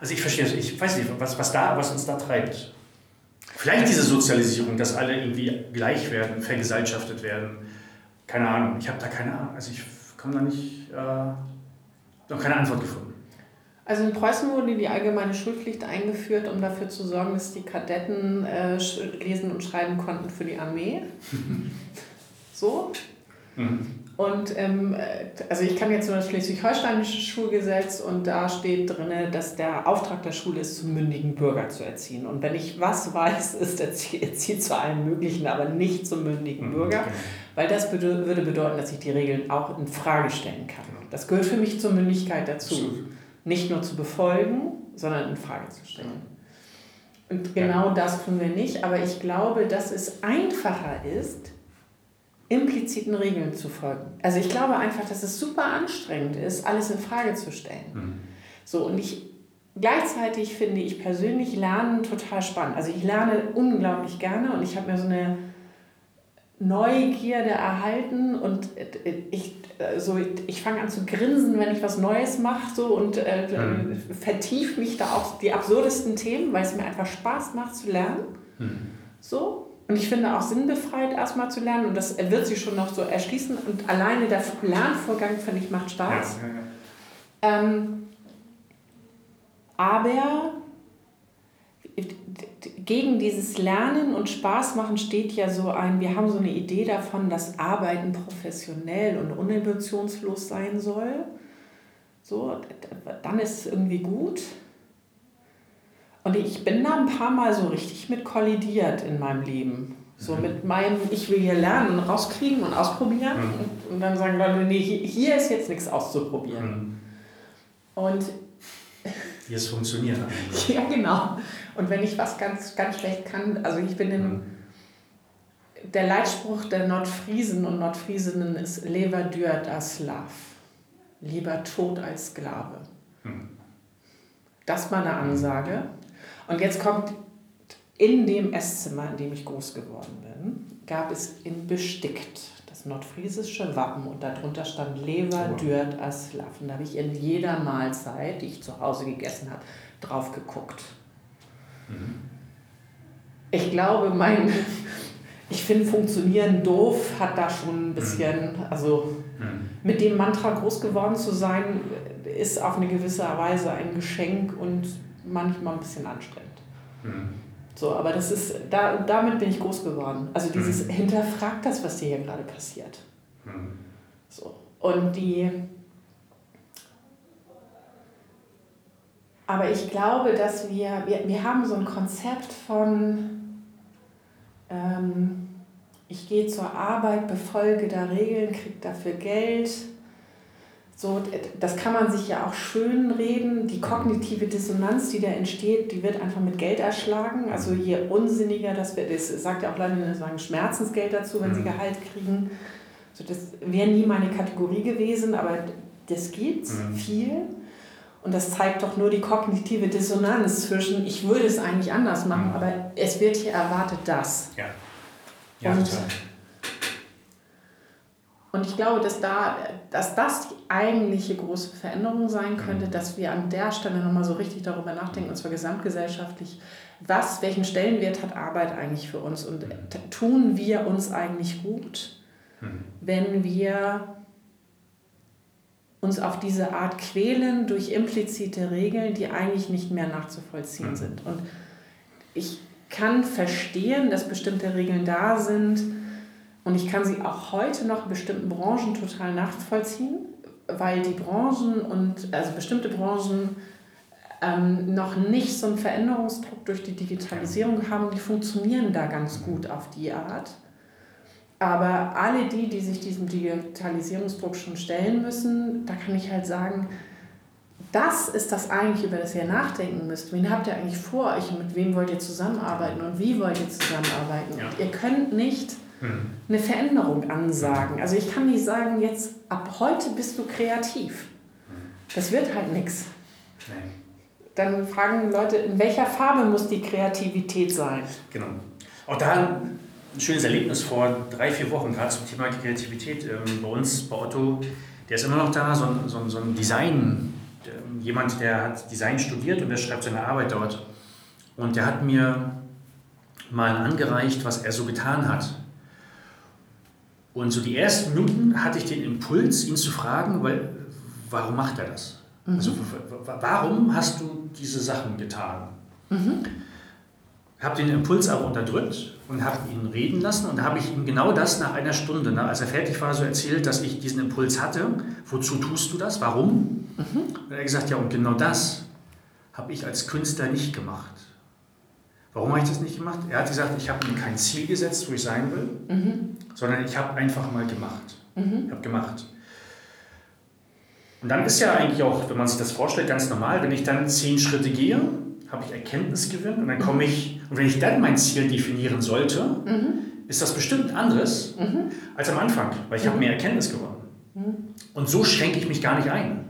Also ich verstehe das, ich weiß nicht, was, was, da, was uns da treibt. Vielleicht diese Sozialisierung, dass alle irgendwie gleich werden, vergesellschaftet werden keine Ahnung, ich habe da keine Ahnung. Also ich komme da nicht, äh, noch keine Antwort gefunden. Also in Preußen wurde die allgemeine Schulpflicht eingeführt, um dafür zu sorgen, dass die Kadetten äh, lesen und schreiben konnten für die Armee. so. Mhm. Und ähm, also ich kann jetzt nur das schleswig-holsteinische Schulgesetz und da steht drin, dass der Auftrag der Schule ist, zum mündigen Bürger zu erziehen. Und wenn ich was weiß, ist erzieht zu allen möglichen, aber nicht zum mündigen mhm, Bürger. Okay. Weil das würde bedeuten, dass ich die Regeln auch in Frage stellen kann. Das gehört für mich zur Mündigkeit dazu. Nicht nur zu befolgen, sondern in Frage zu stellen. Und genau das tun wir nicht, aber ich glaube, dass es einfacher ist, impliziten Regeln zu folgen. Also ich glaube einfach, dass es super anstrengend ist, alles in Frage zu stellen. Mhm. So und ich gleichzeitig finde ich persönlich Lernen total spannend. Also ich lerne unglaublich gerne und ich habe mir so eine Neugierde erhalten und ich, so, ich fange an zu grinsen, wenn ich was Neues mache so, und äh, mhm. vertief mich da auf die absurdesten Themen, weil es mir einfach Spaß macht zu lernen. Mhm. So. Und ich finde auch sinnbefreit erstmal zu lernen und das wird sich schon noch so erschließen und alleine der Lernvorgang, finde ich, macht Spaß. Ja, ja, ja. Ähm, aber gegen dieses Lernen und Spaß machen steht ja so ein, wir haben so eine Idee davon, dass Arbeiten professionell und unemotionslos sein soll. So, dann ist es irgendwie gut. Und ich bin da ein paar Mal so richtig mit kollidiert in meinem Leben. So mhm. mit meinem, ich will hier lernen, rauskriegen und ausprobieren. Mhm. Und, dann sagen Leute, nee, hier ist jetzt nichts auszuprobieren. Mhm. Und wie es funktioniert. ja, genau. Und wenn ich was ganz, ganz schlecht kann, also ich bin in. Mhm. Der Leitspruch der Nordfriesen und Nordfriesinnen ist Lever dürt as Slav. Lieber tot als Sklave. Mhm. Das war eine Ansage. Und jetzt kommt in dem Esszimmer, in dem ich groß geworden bin, gab es in Bestickt das nordfriesische Wappen und darunter stand Lever oh. dürt Aslav. Und da habe ich in jeder Mahlzeit, die ich zu Hause gegessen habe, drauf geguckt. Mhm. Ich glaube, mein, ich finde Funktionieren doof hat da schon ein bisschen, mhm. also mhm. mit dem Mantra groß geworden zu sein, ist auf eine gewisse Weise ein Geschenk und manchmal ein bisschen anstrengend. Mhm. So, aber das ist, da, damit bin ich groß geworden. Also dieses mhm. hinterfragt das, was dir hier gerade passiert. Mhm. So. Und die. Aber ich glaube, dass wir, wir, wir haben so ein Konzept von, ähm, ich gehe zur Arbeit, befolge da Regeln, kriege dafür Geld so, das kann man sich ja auch schön reden. Die kognitive Dissonanz, die da entsteht, die wird einfach mit Geld erschlagen. Also je unsinniger das wird, das sagt ja auch Leute, sagen Schmerzensgeld dazu, wenn sie mhm. Gehalt kriegen. So, das wäre nie meine Kategorie gewesen, aber das gibt mhm. viel. Und das zeigt doch nur die kognitive Dissonanz zwischen, ich würde es eigentlich anders machen, mhm. aber es wird hier erwartet das. Ja. ja und, total. Und ich glaube, dass, da, dass das die eigentliche große Veränderung sein könnte, mhm. dass wir an der Stelle nochmal so richtig darüber nachdenken, und zwar gesamtgesellschaftlich, was, welchen Stellenwert hat Arbeit eigentlich für uns und tun wir uns eigentlich gut, mhm. wenn wir uns auf diese Art quälen durch implizite Regeln, die eigentlich nicht mehr nachzuvollziehen mhm. sind. Und ich kann verstehen, dass bestimmte Regeln da sind, Und ich kann sie auch heute noch in bestimmten Branchen total nachvollziehen, weil die Branchen und also bestimmte Branchen ähm, noch nicht so einen Veränderungsdruck durch die Digitalisierung haben. Die funktionieren da ganz gut auf die Art. Aber alle die, die sich diesem Digitalisierungsdruck schon stellen müssen, da kann ich halt sagen, das ist das eigentlich, über das ihr nachdenken müsst. Wen habt ihr eigentlich vor euch und mit wem wollt ihr zusammenarbeiten und wie wollt ihr zusammenarbeiten? Ja. Und ihr könnt nicht. Eine Veränderung ansagen. Also ich kann nicht sagen, jetzt ab heute bist du kreativ. Das wird halt nichts. Dann fragen Leute, in welcher Farbe muss die Kreativität sein? Genau. Auch da ein schönes Erlebnis vor drei, vier Wochen, gerade zum Thema Kreativität ähm, bei uns, bei Otto. Der ist immer noch da, so ein, so ein, so ein Design, jemand, der hat Design studiert und der schreibt seine Arbeit dort. Und der hat mir mal angereicht, was er so getan hat. Und so die ersten Minuten hatte ich den Impuls, ihn zu fragen, weil, warum macht er das? Mhm. Also warum hast du diese Sachen getan? Mhm habe den Impuls aber unterdrückt und habe ihn reden lassen und habe ich ihm genau das nach einer Stunde, ne, als er fertig war, so erzählt, dass ich diesen Impuls hatte. Wozu tust du das? Warum? Mhm. Und er hat gesagt, ja, und genau das habe ich als Künstler nicht gemacht. Warum habe ich das nicht gemacht? Er hat gesagt, ich habe mir kein Ziel gesetzt, wo ich sein will, mhm. sondern ich habe einfach mal gemacht. Mhm. Ich habe gemacht. Und dann ist ja eigentlich auch, wenn man sich das vorstellt, ganz normal, wenn ich dann zehn Schritte gehe, habe ich Erkenntnisgewinn und dann komme ich, und wenn ich dann mein Ziel definieren sollte, mhm. ist das bestimmt anderes mhm. als am Anfang, weil ich mhm. habe mehr Erkenntnis gewonnen. Mhm. Und so schränke ich mich gar nicht ein.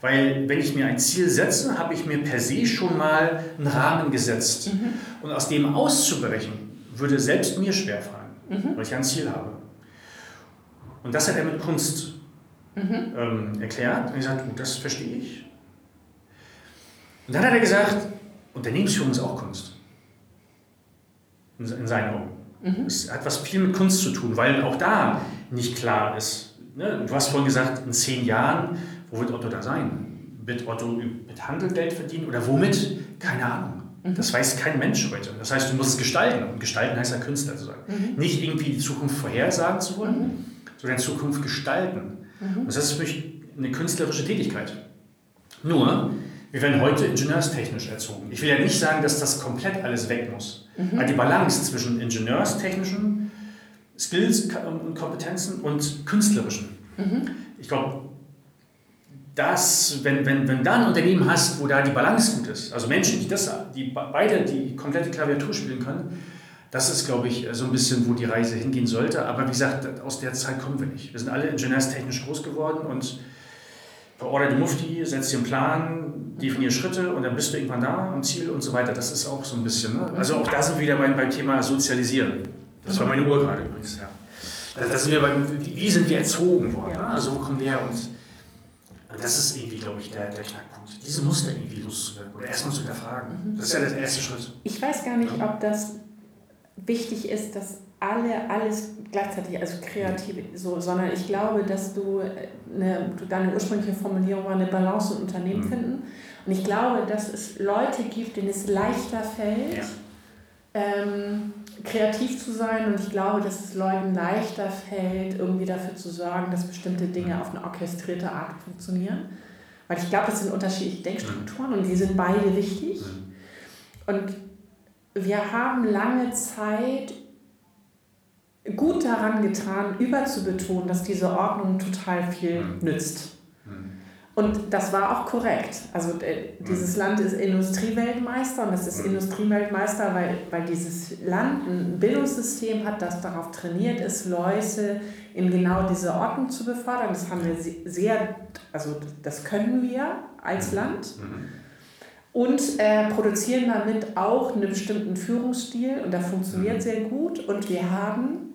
Weil wenn ich mir ein Ziel setze, habe ich mir per se schon mal einen Rahmen gesetzt. Mhm. Und aus dem auszubrechen, würde selbst mir schwerfallen, mhm. weil ich ein Ziel habe. Und das hat er mit Kunst ähm, erklärt. Und ich sagte, das verstehe ich. Und dann hat er gesagt, Unternehmensführung ist auch Kunst. In, in seinen Augen. Mhm. Es hat was viel mit Kunst zu tun, weil auch da nicht klar ist. Ne? Du hast vorhin gesagt, in zehn Jahren, wo wird Otto da sein? Wird Otto mit Handel Geld verdienen oder womit? Keine Ahnung. Mhm. Das weiß kein Mensch heute. Das heißt, du musst es gestalten. Und gestalten heißt ja Künstler zu sein. Mhm. Nicht irgendwie die Zukunft vorhersagen zu wollen, mhm. sondern Zukunft gestalten. Mhm. Und das ist für mich eine künstlerische Tätigkeit. Nur, wir werden heute ingenieurstechnisch erzogen. Ich will ja nicht sagen, dass das komplett alles weg muss. Mhm. Aber die Balance zwischen ingenieurstechnischen Skills und Kompetenzen und künstlerischen. Mhm. Ich glaube, dass, wenn, wenn, wenn da ein Unternehmen hast, wo da die Balance gut ist, also Menschen, die, das, die beide die komplette Klaviatur spielen können, das ist, glaube ich, so ein bisschen, wo die Reise hingehen sollte. Aber wie gesagt, aus der Zeit kommen wir nicht. Wir sind alle ingenieurstechnisch groß geworden und verorder die Mufti, setz dir einen Plan, definier Schritte und dann bist du irgendwann da am Ziel und so weiter. Das ist auch so ein bisschen. Ne? Also auch da sind wir wieder beim, beim Thema Sozialisieren. Das war meine Uhr gerade übrigens. Ja. Das sind wir beim, wie sind wir erzogen worden? Ja. Also wo kommen wir her? Und das ist irgendwie, glaube ich, der, der Knackpunkt. Diese Muster irgendwie loszuwerden oder erstmal zu hinterfragen. Das ist ja der erste Schritt. Ich weiß gar nicht, ob das wichtig ist, dass alle alles gleichzeitig, also kreativ, so, sondern ich glaube, dass du eine, deine ursprüngliche Formulierung war, eine Balance im Unternehmen mhm. finden. Und ich glaube, dass es Leute gibt, denen es leichter fällt, ja. ähm, kreativ zu sein. Und ich glaube, dass es Leuten leichter fällt, irgendwie dafür zu sorgen, dass bestimmte Dinge auf eine orchestrierte Art funktionieren. Weil ich glaube, das sind unterschiedliche Denkstrukturen und die sind beide wichtig. Und wir haben lange Zeit gut daran getan, überzubetonen, dass diese Ordnung total viel nützt. Und das war auch korrekt. Also äh, dieses mhm. Land ist Industrieweltmeister und es ist mhm. Industrieweltmeister, weil, weil dieses Land ein Bildungssystem hat, das darauf trainiert ist, Leute in genau diese Ordnung zu befördern. Das haben wir sehr, also das können wir als mhm. Land. Und äh, produzieren damit auch einen bestimmten Führungsstil und der funktioniert sehr gut. Und wir haben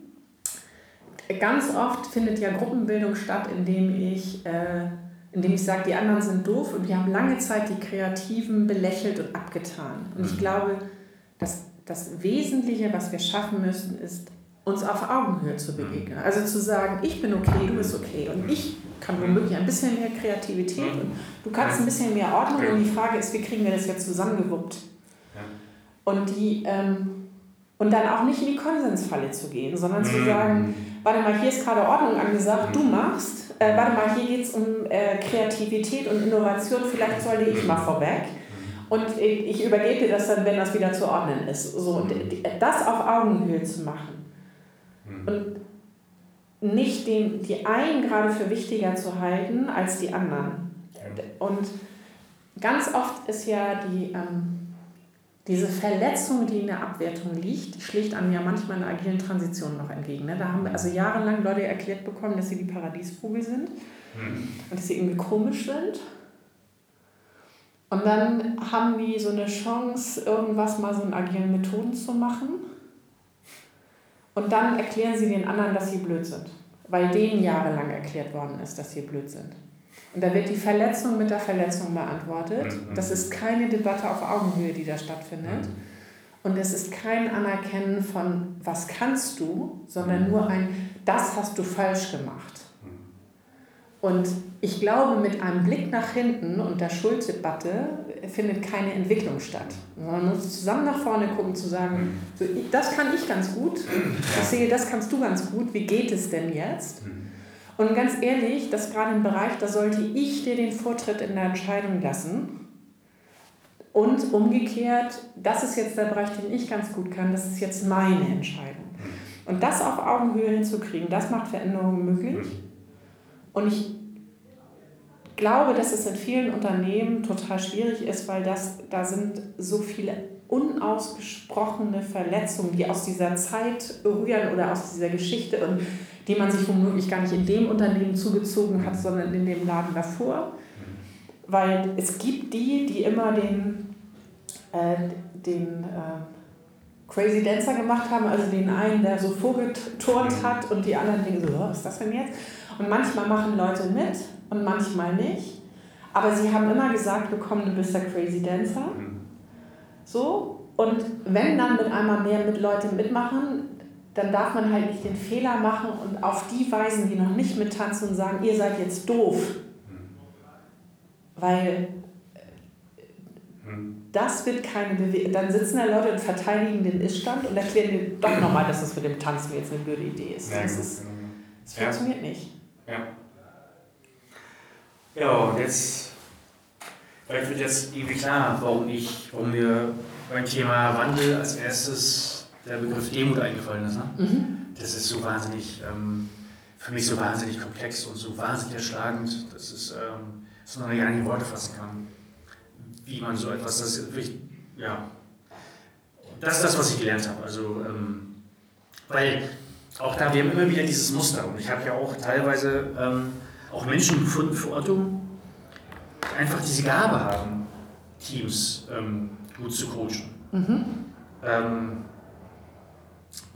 ganz oft findet ja Gruppenbildung statt, indem ich, äh, indem ich sage, die anderen sind doof und wir haben lange Zeit die Kreativen belächelt und abgetan. Und ich mhm. glaube, dass das Wesentliche, was wir schaffen müssen, ist, uns auf Augenhöhe zu begegnen. Also zu sagen, ich bin okay, du bist okay und ich kann womöglich ein bisschen mehr Kreativität und du kannst ein bisschen mehr Ordnung und die Frage ist, wie kriegen wir das jetzt zusammengewuppt? Und die ähm, und dann auch nicht in die Konsensfalle zu gehen, sondern zu mhm. sagen, warte mal, hier ist gerade Ordnung angesagt, du machst, äh, warte mal, hier geht es um äh, Kreativität und Innovation, vielleicht sollte ich mal vorweg. Und ich übergebe dir das dann, wenn das wieder zu ordnen ist. So, und das auf Augenhöhe zu machen. Und nicht den, die einen gerade für wichtiger zu halten als die anderen. Und ganz oft ist ja die, ähm, diese Verletzung, die in der Abwertung liegt, schlägt einem ja manchmal in agilen Transition noch entgegen. Ne? Da haben also jahrelang Leute erklärt bekommen, dass sie die Paradiesvogel sind mhm. und dass sie irgendwie komisch sind. Und dann haben die so eine Chance, irgendwas mal so in agilen Methoden zu machen. Und dann erklären sie den anderen, dass sie blöd sind, weil denen jahrelang erklärt worden ist, dass sie blöd sind. Und da wird die Verletzung mit der Verletzung beantwortet. Mhm. Das ist keine Debatte auf Augenhöhe, die da stattfindet. Mhm. Und es ist kein Anerkennen von, was kannst du, sondern mhm. nur ein, das hast du falsch gemacht. Und ich glaube, mit einem Blick nach hinten und der Schulddebatte findet keine Entwicklung statt. Man muss zusammen nach vorne gucken, zu sagen, so, das kann ich ganz gut, ich sehe, das kannst du ganz gut, wie geht es denn jetzt? Und ganz ehrlich, das ist gerade ein Bereich, da sollte ich dir den Vortritt in der Entscheidung lassen. Und umgekehrt, das ist jetzt der Bereich, den ich ganz gut kann, das ist jetzt meine Entscheidung. Und das auf Augenhöhe hinzukriegen, das macht Veränderungen möglich. Und ich glaube, dass es in vielen Unternehmen total schwierig ist, weil das, da sind so viele unausgesprochene Verletzungen, die aus dieser Zeit rühren oder aus dieser Geschichte und die man sich womöglich gar nicht in dem Unternehmen zugezogen hat, sondern in dem Laden davor. Weil es gibt die, die immer den, äh, den äh, Crazy Dancer gemacht haben, also den einen, der so vorgeturnt hat und die anderen denken so, was ist das denn jetzt? Und manchmal machen Leute mit und manchmal nicht. Aber sie haben immer gesagt bekommen, du bist der Crazy Dancer. Mhm. So. Und wenn dann mit einmal mehr mit Leute mitmachen, dann darf man halt nicht den Fehler machen und auf die weisen, die noch nicht mittanzen und sagen, ihr seid jetzt doof. Weil mhm. das wird keine Bewegung. Dann sitzen da Leute und verteidigen den Iststand und erklären dir doch nochmal, dass das mit dem Tanzen jetzt eine blöde Idee ist. Das, ist, das funktioniert nicht. Ja. Ja, und jetzt, vielleicht wird jetzt irgendwie klar, warum ich, warum mir beim Thema Wandel als erstes der Begriff Demut eingefallen ist. Ne? Mhm. Das ist so wahnsinnig, ähm, für mich so wahnsinnig komplex und so wahnsinnig erschlagend, dass, es, ähm, dass man gar nicht in Worte fassen kann, wie man so etwas, das ist wirklich, ja, das ist das, was ich gelernt habe. Also, ähm, weil auch da, wir haben immer wieder dieses Muster. Und ich habe ja auch teilweise ähm, auch Menschen gefunden für Otto, die einfach diese Gabe haben, Teams ähm, gut zu coachen. Mhm.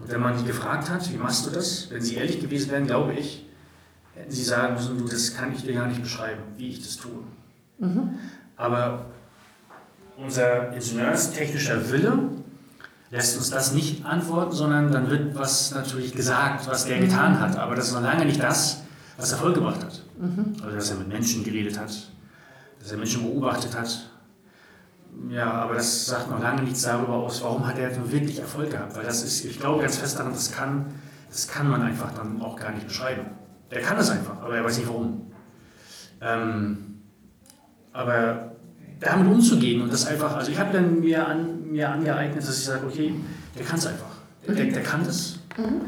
Und wenn man die gefragt hat, wie machst du das, wenn sie ehrlich gewesen wären, glaube ich, hätten sie sagen müssen, du, das kann ich dir gar nicht beschreiben, wie ich das tue. Mhm. Aber unser ingenieurstechnischer Wille lässt uns das nicht antworten, sondern dann wird was natürlich gesagt, was der getan hat. Aber das ist noch lange nicht das, was Erfolg gebracht hat. Mhm. Also, dass er mit Menschen geredet hat, dass er Menschen beobachtet hat. Ja, aber das sagt noch lange nichts darüber aus, warum hat er nun wirklich Erfolg gehabt. Weil das ist, ich glaube ganz fest daran, das kann, das kann man einfach dann auch gar nicht beschreiben. Der kann es einfach, aber er weiß nicht warum. Ähm, aber damit umzugehen und das einfach, also ich habe dann mir, an, mir angeeignet, dass ich sage, okay, der kann es einfach. Der, der, der, kann das. Mhm.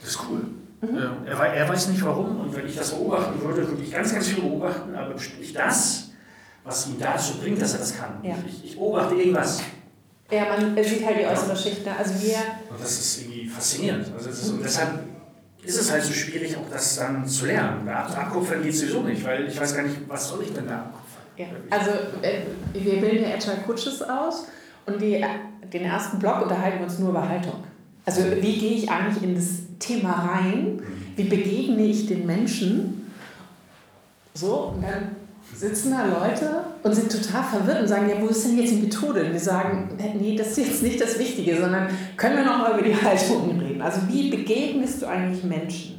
Das ist cool. Mhm. Äh, er, er, weiß nicht warum und wenn ich das beobachten würde, würde ich ganz, ganz viel beobachten, aber bestimmt nicht das, was ihn dazu bringt, dass er das kann. Ja. Ich, ich, beobachte irgendwas. Ja, man sieht halt die äußere Schicht. Ne? Also wir und das ist irgendwie faszinierend. Also ist, und deshalb ist es halt so schwierig, auch das dann zu lernen. Abkupfern geht sowieso nicht, weil ich weiß gar nicht, was soll ich denn da abkupfern. Ja. Also äh, wir bilden ja Agile Coaches aus und die, den ersten Block unterhalten wir uns nur über Haltung. Also wie gehe ich eigentlich in das Thema rein? Wie begegne ich den Menschen? So, und dann sitzen da Leute und sind total verwirrt und sagen, ja, wo ist denn jetzt die Methode? Und wir sagen, nee, das ist jetzt nicht das Wichtige, sondern können wir noch mal über die Haltung reden? Also wie begegnest du eigentlich Menschen?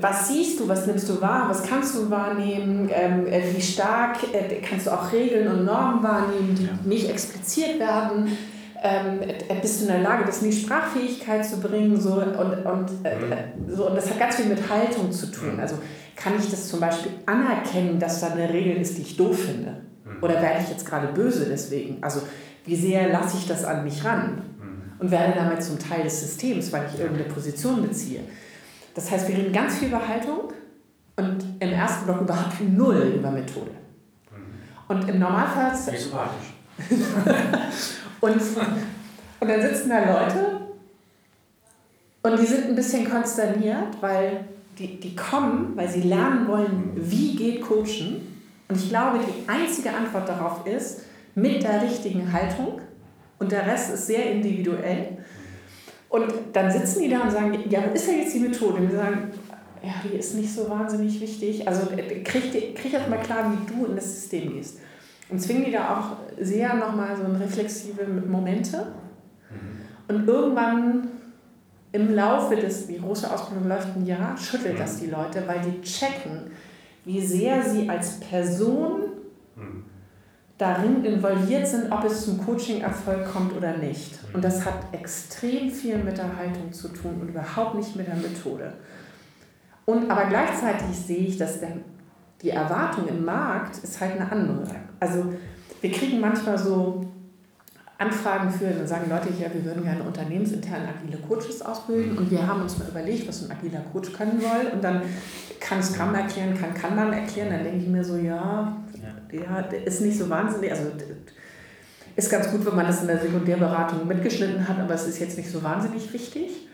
was siehst du, was nimmst du wahr, was kannst du wahrnehmen, ähm, äh, wie stark äh, kannst du auch Regeln und Normen wahrnehmen, die ja. nicht expliziert werden. ähm, bist du in der Lage, das in die Sprachfähigkeit zu bringen? So, und, und, äh, mhm. so, und das hat ganz viel mit Haltung zu tun. Mhm. Also kann ich das zum Beispiel anerkennen, dass da eine Regel ist, die ich doof finde? Mhm. Oder werde ich jetzt gerade böse deswegen? Also wie sehr lasse ich das an mich ran? Und werde damit zum Teil des Systems, weil ich irgendeine Position beziehe. Das heißt, wir reden ganz viel über Haltung und im ersten Block überhaupt null über Methode. Und im Normalfall. Wie sympathisch. und, und dann sitzen da Leute und die sind ein bisschen konsterniert, weil die, die kommen, weil sie lernen wollen, wie geht Coachen. Und ich glaube, die einzige Antwort darauf ist, mit der richtigen Haltung. Und der Rest ist sehr individuell. Und dann sitzen die da und sagen, ja, was ist denn jetzt die Methode? Und wir sagen, ja, die ist nicht so wahnsinnig wichtig. Also äh, krieg, krieg jetzt mal klar, wie du in das System gehst. Und zwingen die da auch sehr nochmal so reflexive Momente. Mhm. Und irgendwann im Laufe des, die große Ausbildung läuft ein Jahr, schüttelt das die Leute, weil die checken, wie sehr sie als Person mhm. darin involviert sind, ob es zum Coaching-Erfolg kommt oder nicht. Und das hat extrem viel mit der Haltung zu tun und überhaupt nicht mit der Methode. Und aber gleichzeitig sehe ich, dass der, die Erwartung im Markt ist halt eine andere. Also wir kriegen manchmal so Anfragen für, dann sagen Leute hier, wir würden gerne unternehmensintern agile Coaches ausbilden. Und wir haben uns mal überlegt, was ein agiler Coach können soll. Und dann kann Scrum erklären, kann Kanban erklären, dann denke ich mir so, ja, ja, ist nicht so wahnsinnig, also ist ganz gut, wenn man das in der Sekundärberatung mitgeschnitten hat, aber es ist jetzt nicht so wahnsinnig wichtig.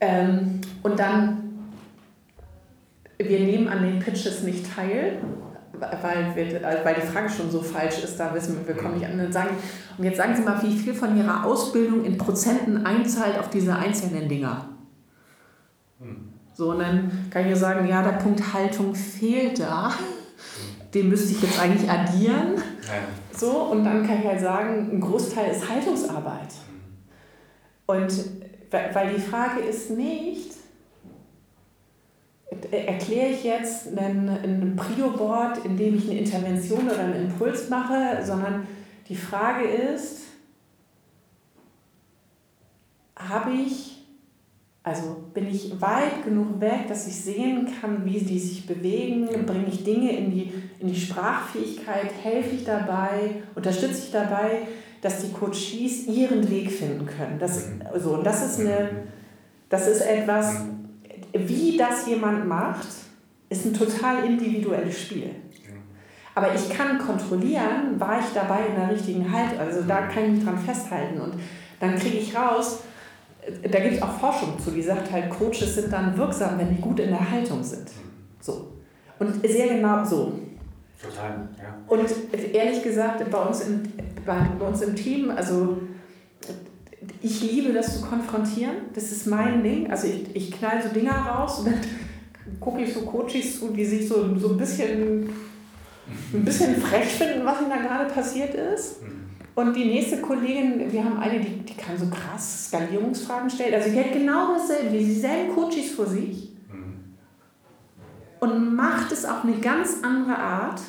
Ähm, und dann wir nehmen an den Pitches nicht teil, weil, wir, weil die Frage schon so falsch ist, da wissen wir, wir kommen nicht an. Und, sagen, und jetzt sagen Sie mal, wie viel von Ihrer Ausbildung in Prozenten einzahlt auf diese einzelnen Dinger. So, und dann kann ich ja sagen, ja, der Punkt Haltung fehlt da. Den müsste ich jetzt eigentlich addieren. So, und dann kann ich halt sagen, ein Großteil ist Haltungsarbeit. Hm. Und weil die Frage ist nicht, erkläre ich jetzt ein, ein Prio-Board, in dem ich eine Intervention oder einen Impuls mache, sondern die Frage ist, habe ich, also bin ich weit genug weg, dass ich sehen kann, wie die sich bewegen, bringe ich Dinge in die, in die Sprachfähigkeit, helfe ich dabei, unterstütze ich dabei, dass die Coaches ihren Weg finden können. Das, so, und das ist, eine, das ist etwas, wie das jemand macht, ist ein total individuelles Spiel. Aber ich kann kontrollieren, war ich dabei in der richtigen Haltung. Also da kann ich mich dran festhalten. Und dann kriege ich raus, da gibt es auch Forschung zu, die sagt halt, Coaches sind dann wirksam, wenn die gut in der Haltung sind. So. Und sehr genau so. Total, ja. Und ehrlich gesagt, bei uns im, bei, bei uns im Team, also ich liebe das zu konfrontieren. Das ist mein Ding. Also ich, ich knall so Dinger raus und dann gucke ich so Coaches zu, die sich so, so ein bisschen ein bisschen frech finden, was ihnen da gerade passiert ist. Und die nächste Kollegin, wir haben eine, die, die kann so krass Skalierungsfragen stellen. Also die hat genau dasselbe, dieselben Coaches vor sich und macht es auf eine ganz andere Art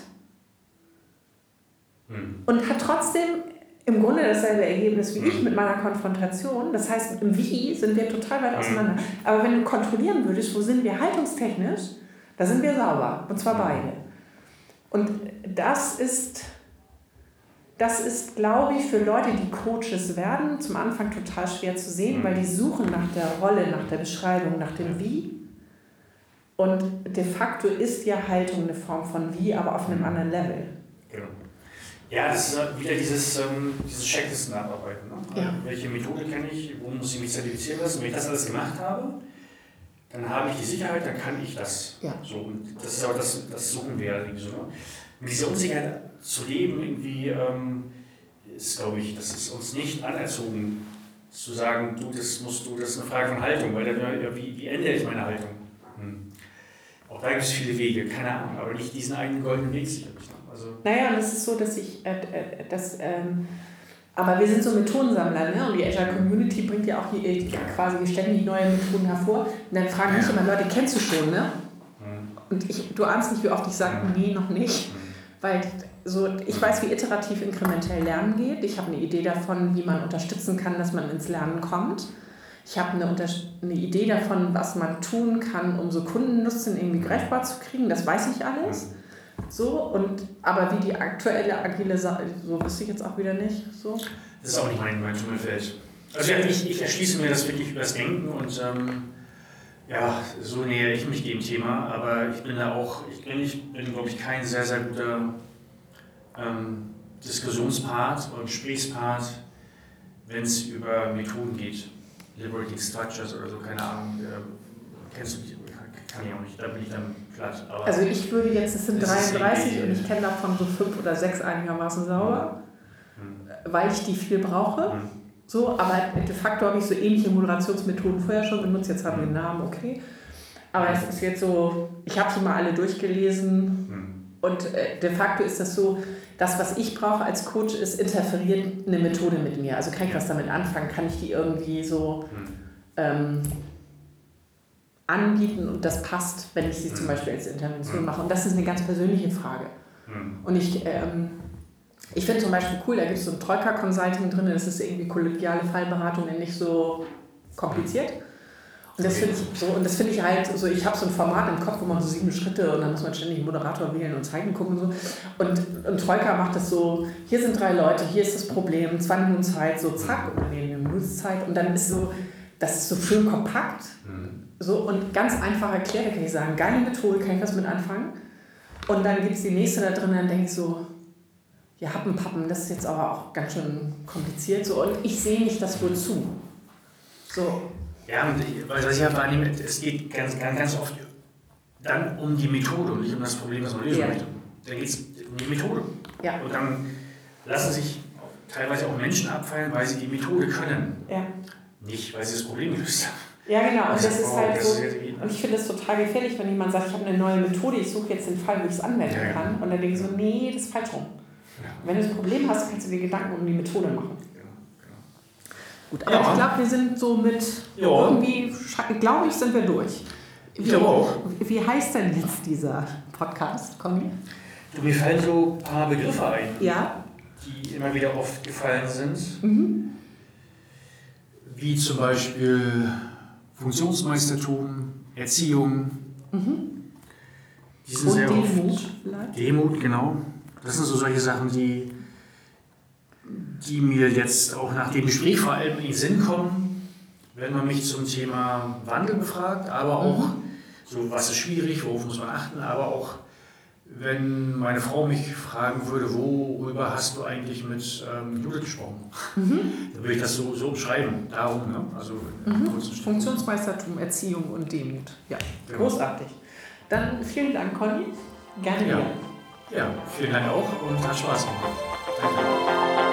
und hat trotzdem im Grunde dasselbe Ergebnis wie ich mhm. mit meiner Konfrontation. Das heißt, im Wie sind wir total weit mhm. auseinander. Aber wenn du kontrollieren würdest, wo sind wir haltungstechnisch, da sind wir sauber. Und zwar beide. Und das ist, das ist, glaube ich, für Leute, die Coaches werden, zum Anfang total schwer zu sehen, mhm. weil die suchen nach der Rolle, nach der Beschreibung, nach dem Wie. Und de facto ist ja Haltung eine Form von Wie, aber auf einem anderen Level. Genau. Ja, das ist wieder dieses, ähm, dieses Checklisten abarbeiten. Ne? Ja. Welche Methode kenne ich, wo muss ich mich zertifizieren lassen? Wenn ich das alles gemacht habe, dann habe ich die Sicherheit, dann kann ich das. Ja. So, und das ist aber das, das suchen wir ja so. Ne? Mit dieser Unsicherheit zu leben, irgendwie, ähm, ist, glaube ich, das ist uns nicht anerzogen, zu sagen, du, das musst du, das ist eine Frage von Haltung, weil dann, wie, wie ändere ich meine Haltung? Hm. Auch da gibt es viele Wege, keine Ahnung, aber nicht diesen einen goldenen Weg sicherlich. Also naja, und es ist so, dass ich, äh, äh, das, ähm, aber wir sind so Methodensammler, ne? Und die Azure Community bringt ja auch die, die quasi ständig neue Methoden hervor. Und dann fragen mich immer Leute, kennst du schon, ne? Mhm. Und ich, du ahnst nicht, wie oft ich sage, mhm. nee, noch nicht. Mhm. Weil so, ich weiß, wie iterativ inkrementell Lernen geht. Ich habe eine Idee davon, wie man unterstützen kann, dass man ins Lernen kommt. Ich habe eine, eine Idee davon, was man tun kann, um so Kundennutzen irgendwie greifbar zu kriegen. Das weiß ich alles. So, und, aber wie die aktuelle agile Sache, so wüsste ich jetzt auch wieder nicht. So. Das ist auch nicht mein, mein Tummelfeld. Also ich, ich erschließe mir das wirklich übers Denken und ähm, ja, so nähere ich mich dem Thema, aber ich bin da auch, ich bin, ich bin glaube ich, kein sehr, sehr guter ähm, Diskussionspart oder Gesprächspart, wenn es über Methoden geht. Liberating Structures oder so, keine Ahnung. Äh, kennst du mich? Kann ich auch nicht, da bin ich dann also ich würde jetzt, es sind 33 und ich kenne davon so fünf oder sechs einigermaßen sauber, hm. weil ich die viel brauche. Hm. So, aber de facto habe ich so ähnliche Moderationsmethoden vorher schon benutzt, jetzt haben wir den Namen, okay. Aber es ist jetzt so, ich habe sie mal alle durchgelesen hm. und äh, de facto ist das so, das, was ich brauche als Coach, ist interferiert eine Methode mit mir. Also kann ich was damit anfangen? Kann ich die irgendwie so ähm, anbieten und das passt, wenn ich sie zum Beispiel als Intervention mache? Und das ist eine ganz persönliche Frage. Und ich, ähm, ich finde zum Beispiel cool, da gibt es so ein Troika-Consulting drin, das ist irgendwie kollegiale Fallberatung, nicht so kompliziert. Und das finde ich so, und das finde ich halt so, ich habe so ein Format im Kopf, wo man so sieben Schritte und dann muss man ständig einen Moderator wählen und Zeichen gucken und so. Und, und Troika macht das so, hier sind drei Leute, hier ist das Problem, zwei Minuten Zeit, so zack, oder nee, eine Minute Zeit. Und dann ist so, das ist so schön kompakt. Mhm. So und ganz einfach erklärt, kann ich sagen, geile Methode, kann ich was mit anfangen. Und dann gibt es die nächste da drin, dann denke ich so, ja, Happenpappen, das ist jetzt aber auch ganz schön kompliziert. So, und ich sehe nicht das wohl zu. So, ja, und was ich ja wahrnehme, es geht ganz, ganz, ganz oft dann um die Methode und nicht um das Problem, was man lösen ja. möchte. Dann geht es um die Methode. Ja. Und dann lassen sich teilweise auch Menschen abfallen, weil sie die Methode können. Ja. Nicht, weil sie das Problem gelöst haben. Ja, genau. Und das, das ist halt so. Und ich finde es total gefährlich, wenn jemand sagt, ich habe eine neue Methode, ich suche jetzt den Fall, wo ich es anwenden ja, kann. Und dann denke ich so, nee, das ist falsch rum. Ja. Wenn du das Problem hast, kannst du dir Gedanken um die Methode machen. Gut, aber ja. ich glaube, wir sind so mit irgendwie, glaube ich, sind wir durch. Wie, ich auch. Wie heißt denn jetzt dieser Podcast, Conny? Du, mir fallen so ein paar Begriffe ein, ja. die immer wieder oft gefallen sind. Mhm. Wie zum Beispiel Funktionsmeistertum, Erziehung. Mhm. Die sind Und sehr Demut oft. Vielleicht? Demut, genau. Das sind so solche Sachen, die die mir jetzt auch nach dem Gespräch vor allem in den Sinn kommen, wenn man mich zum Thema Wandel befragt, aber auch mhm. so, was ist schwierig, worauf muss man achten, aber auch wenn meine Frau mich fragen würde, worüber hast du eigentlich mit ähm, Judith gesprochen, mhm. dann würde ich das so, so beschreiben. Darum, ne? also mhm. Funktionsmeistertum, Erziehung und Demut. Ja, genau. großartig. Dann vielen Dank, Conny. Gerne ja. wieder. Ja, vielen Dank auch und hat Spaß gemacht. Danke.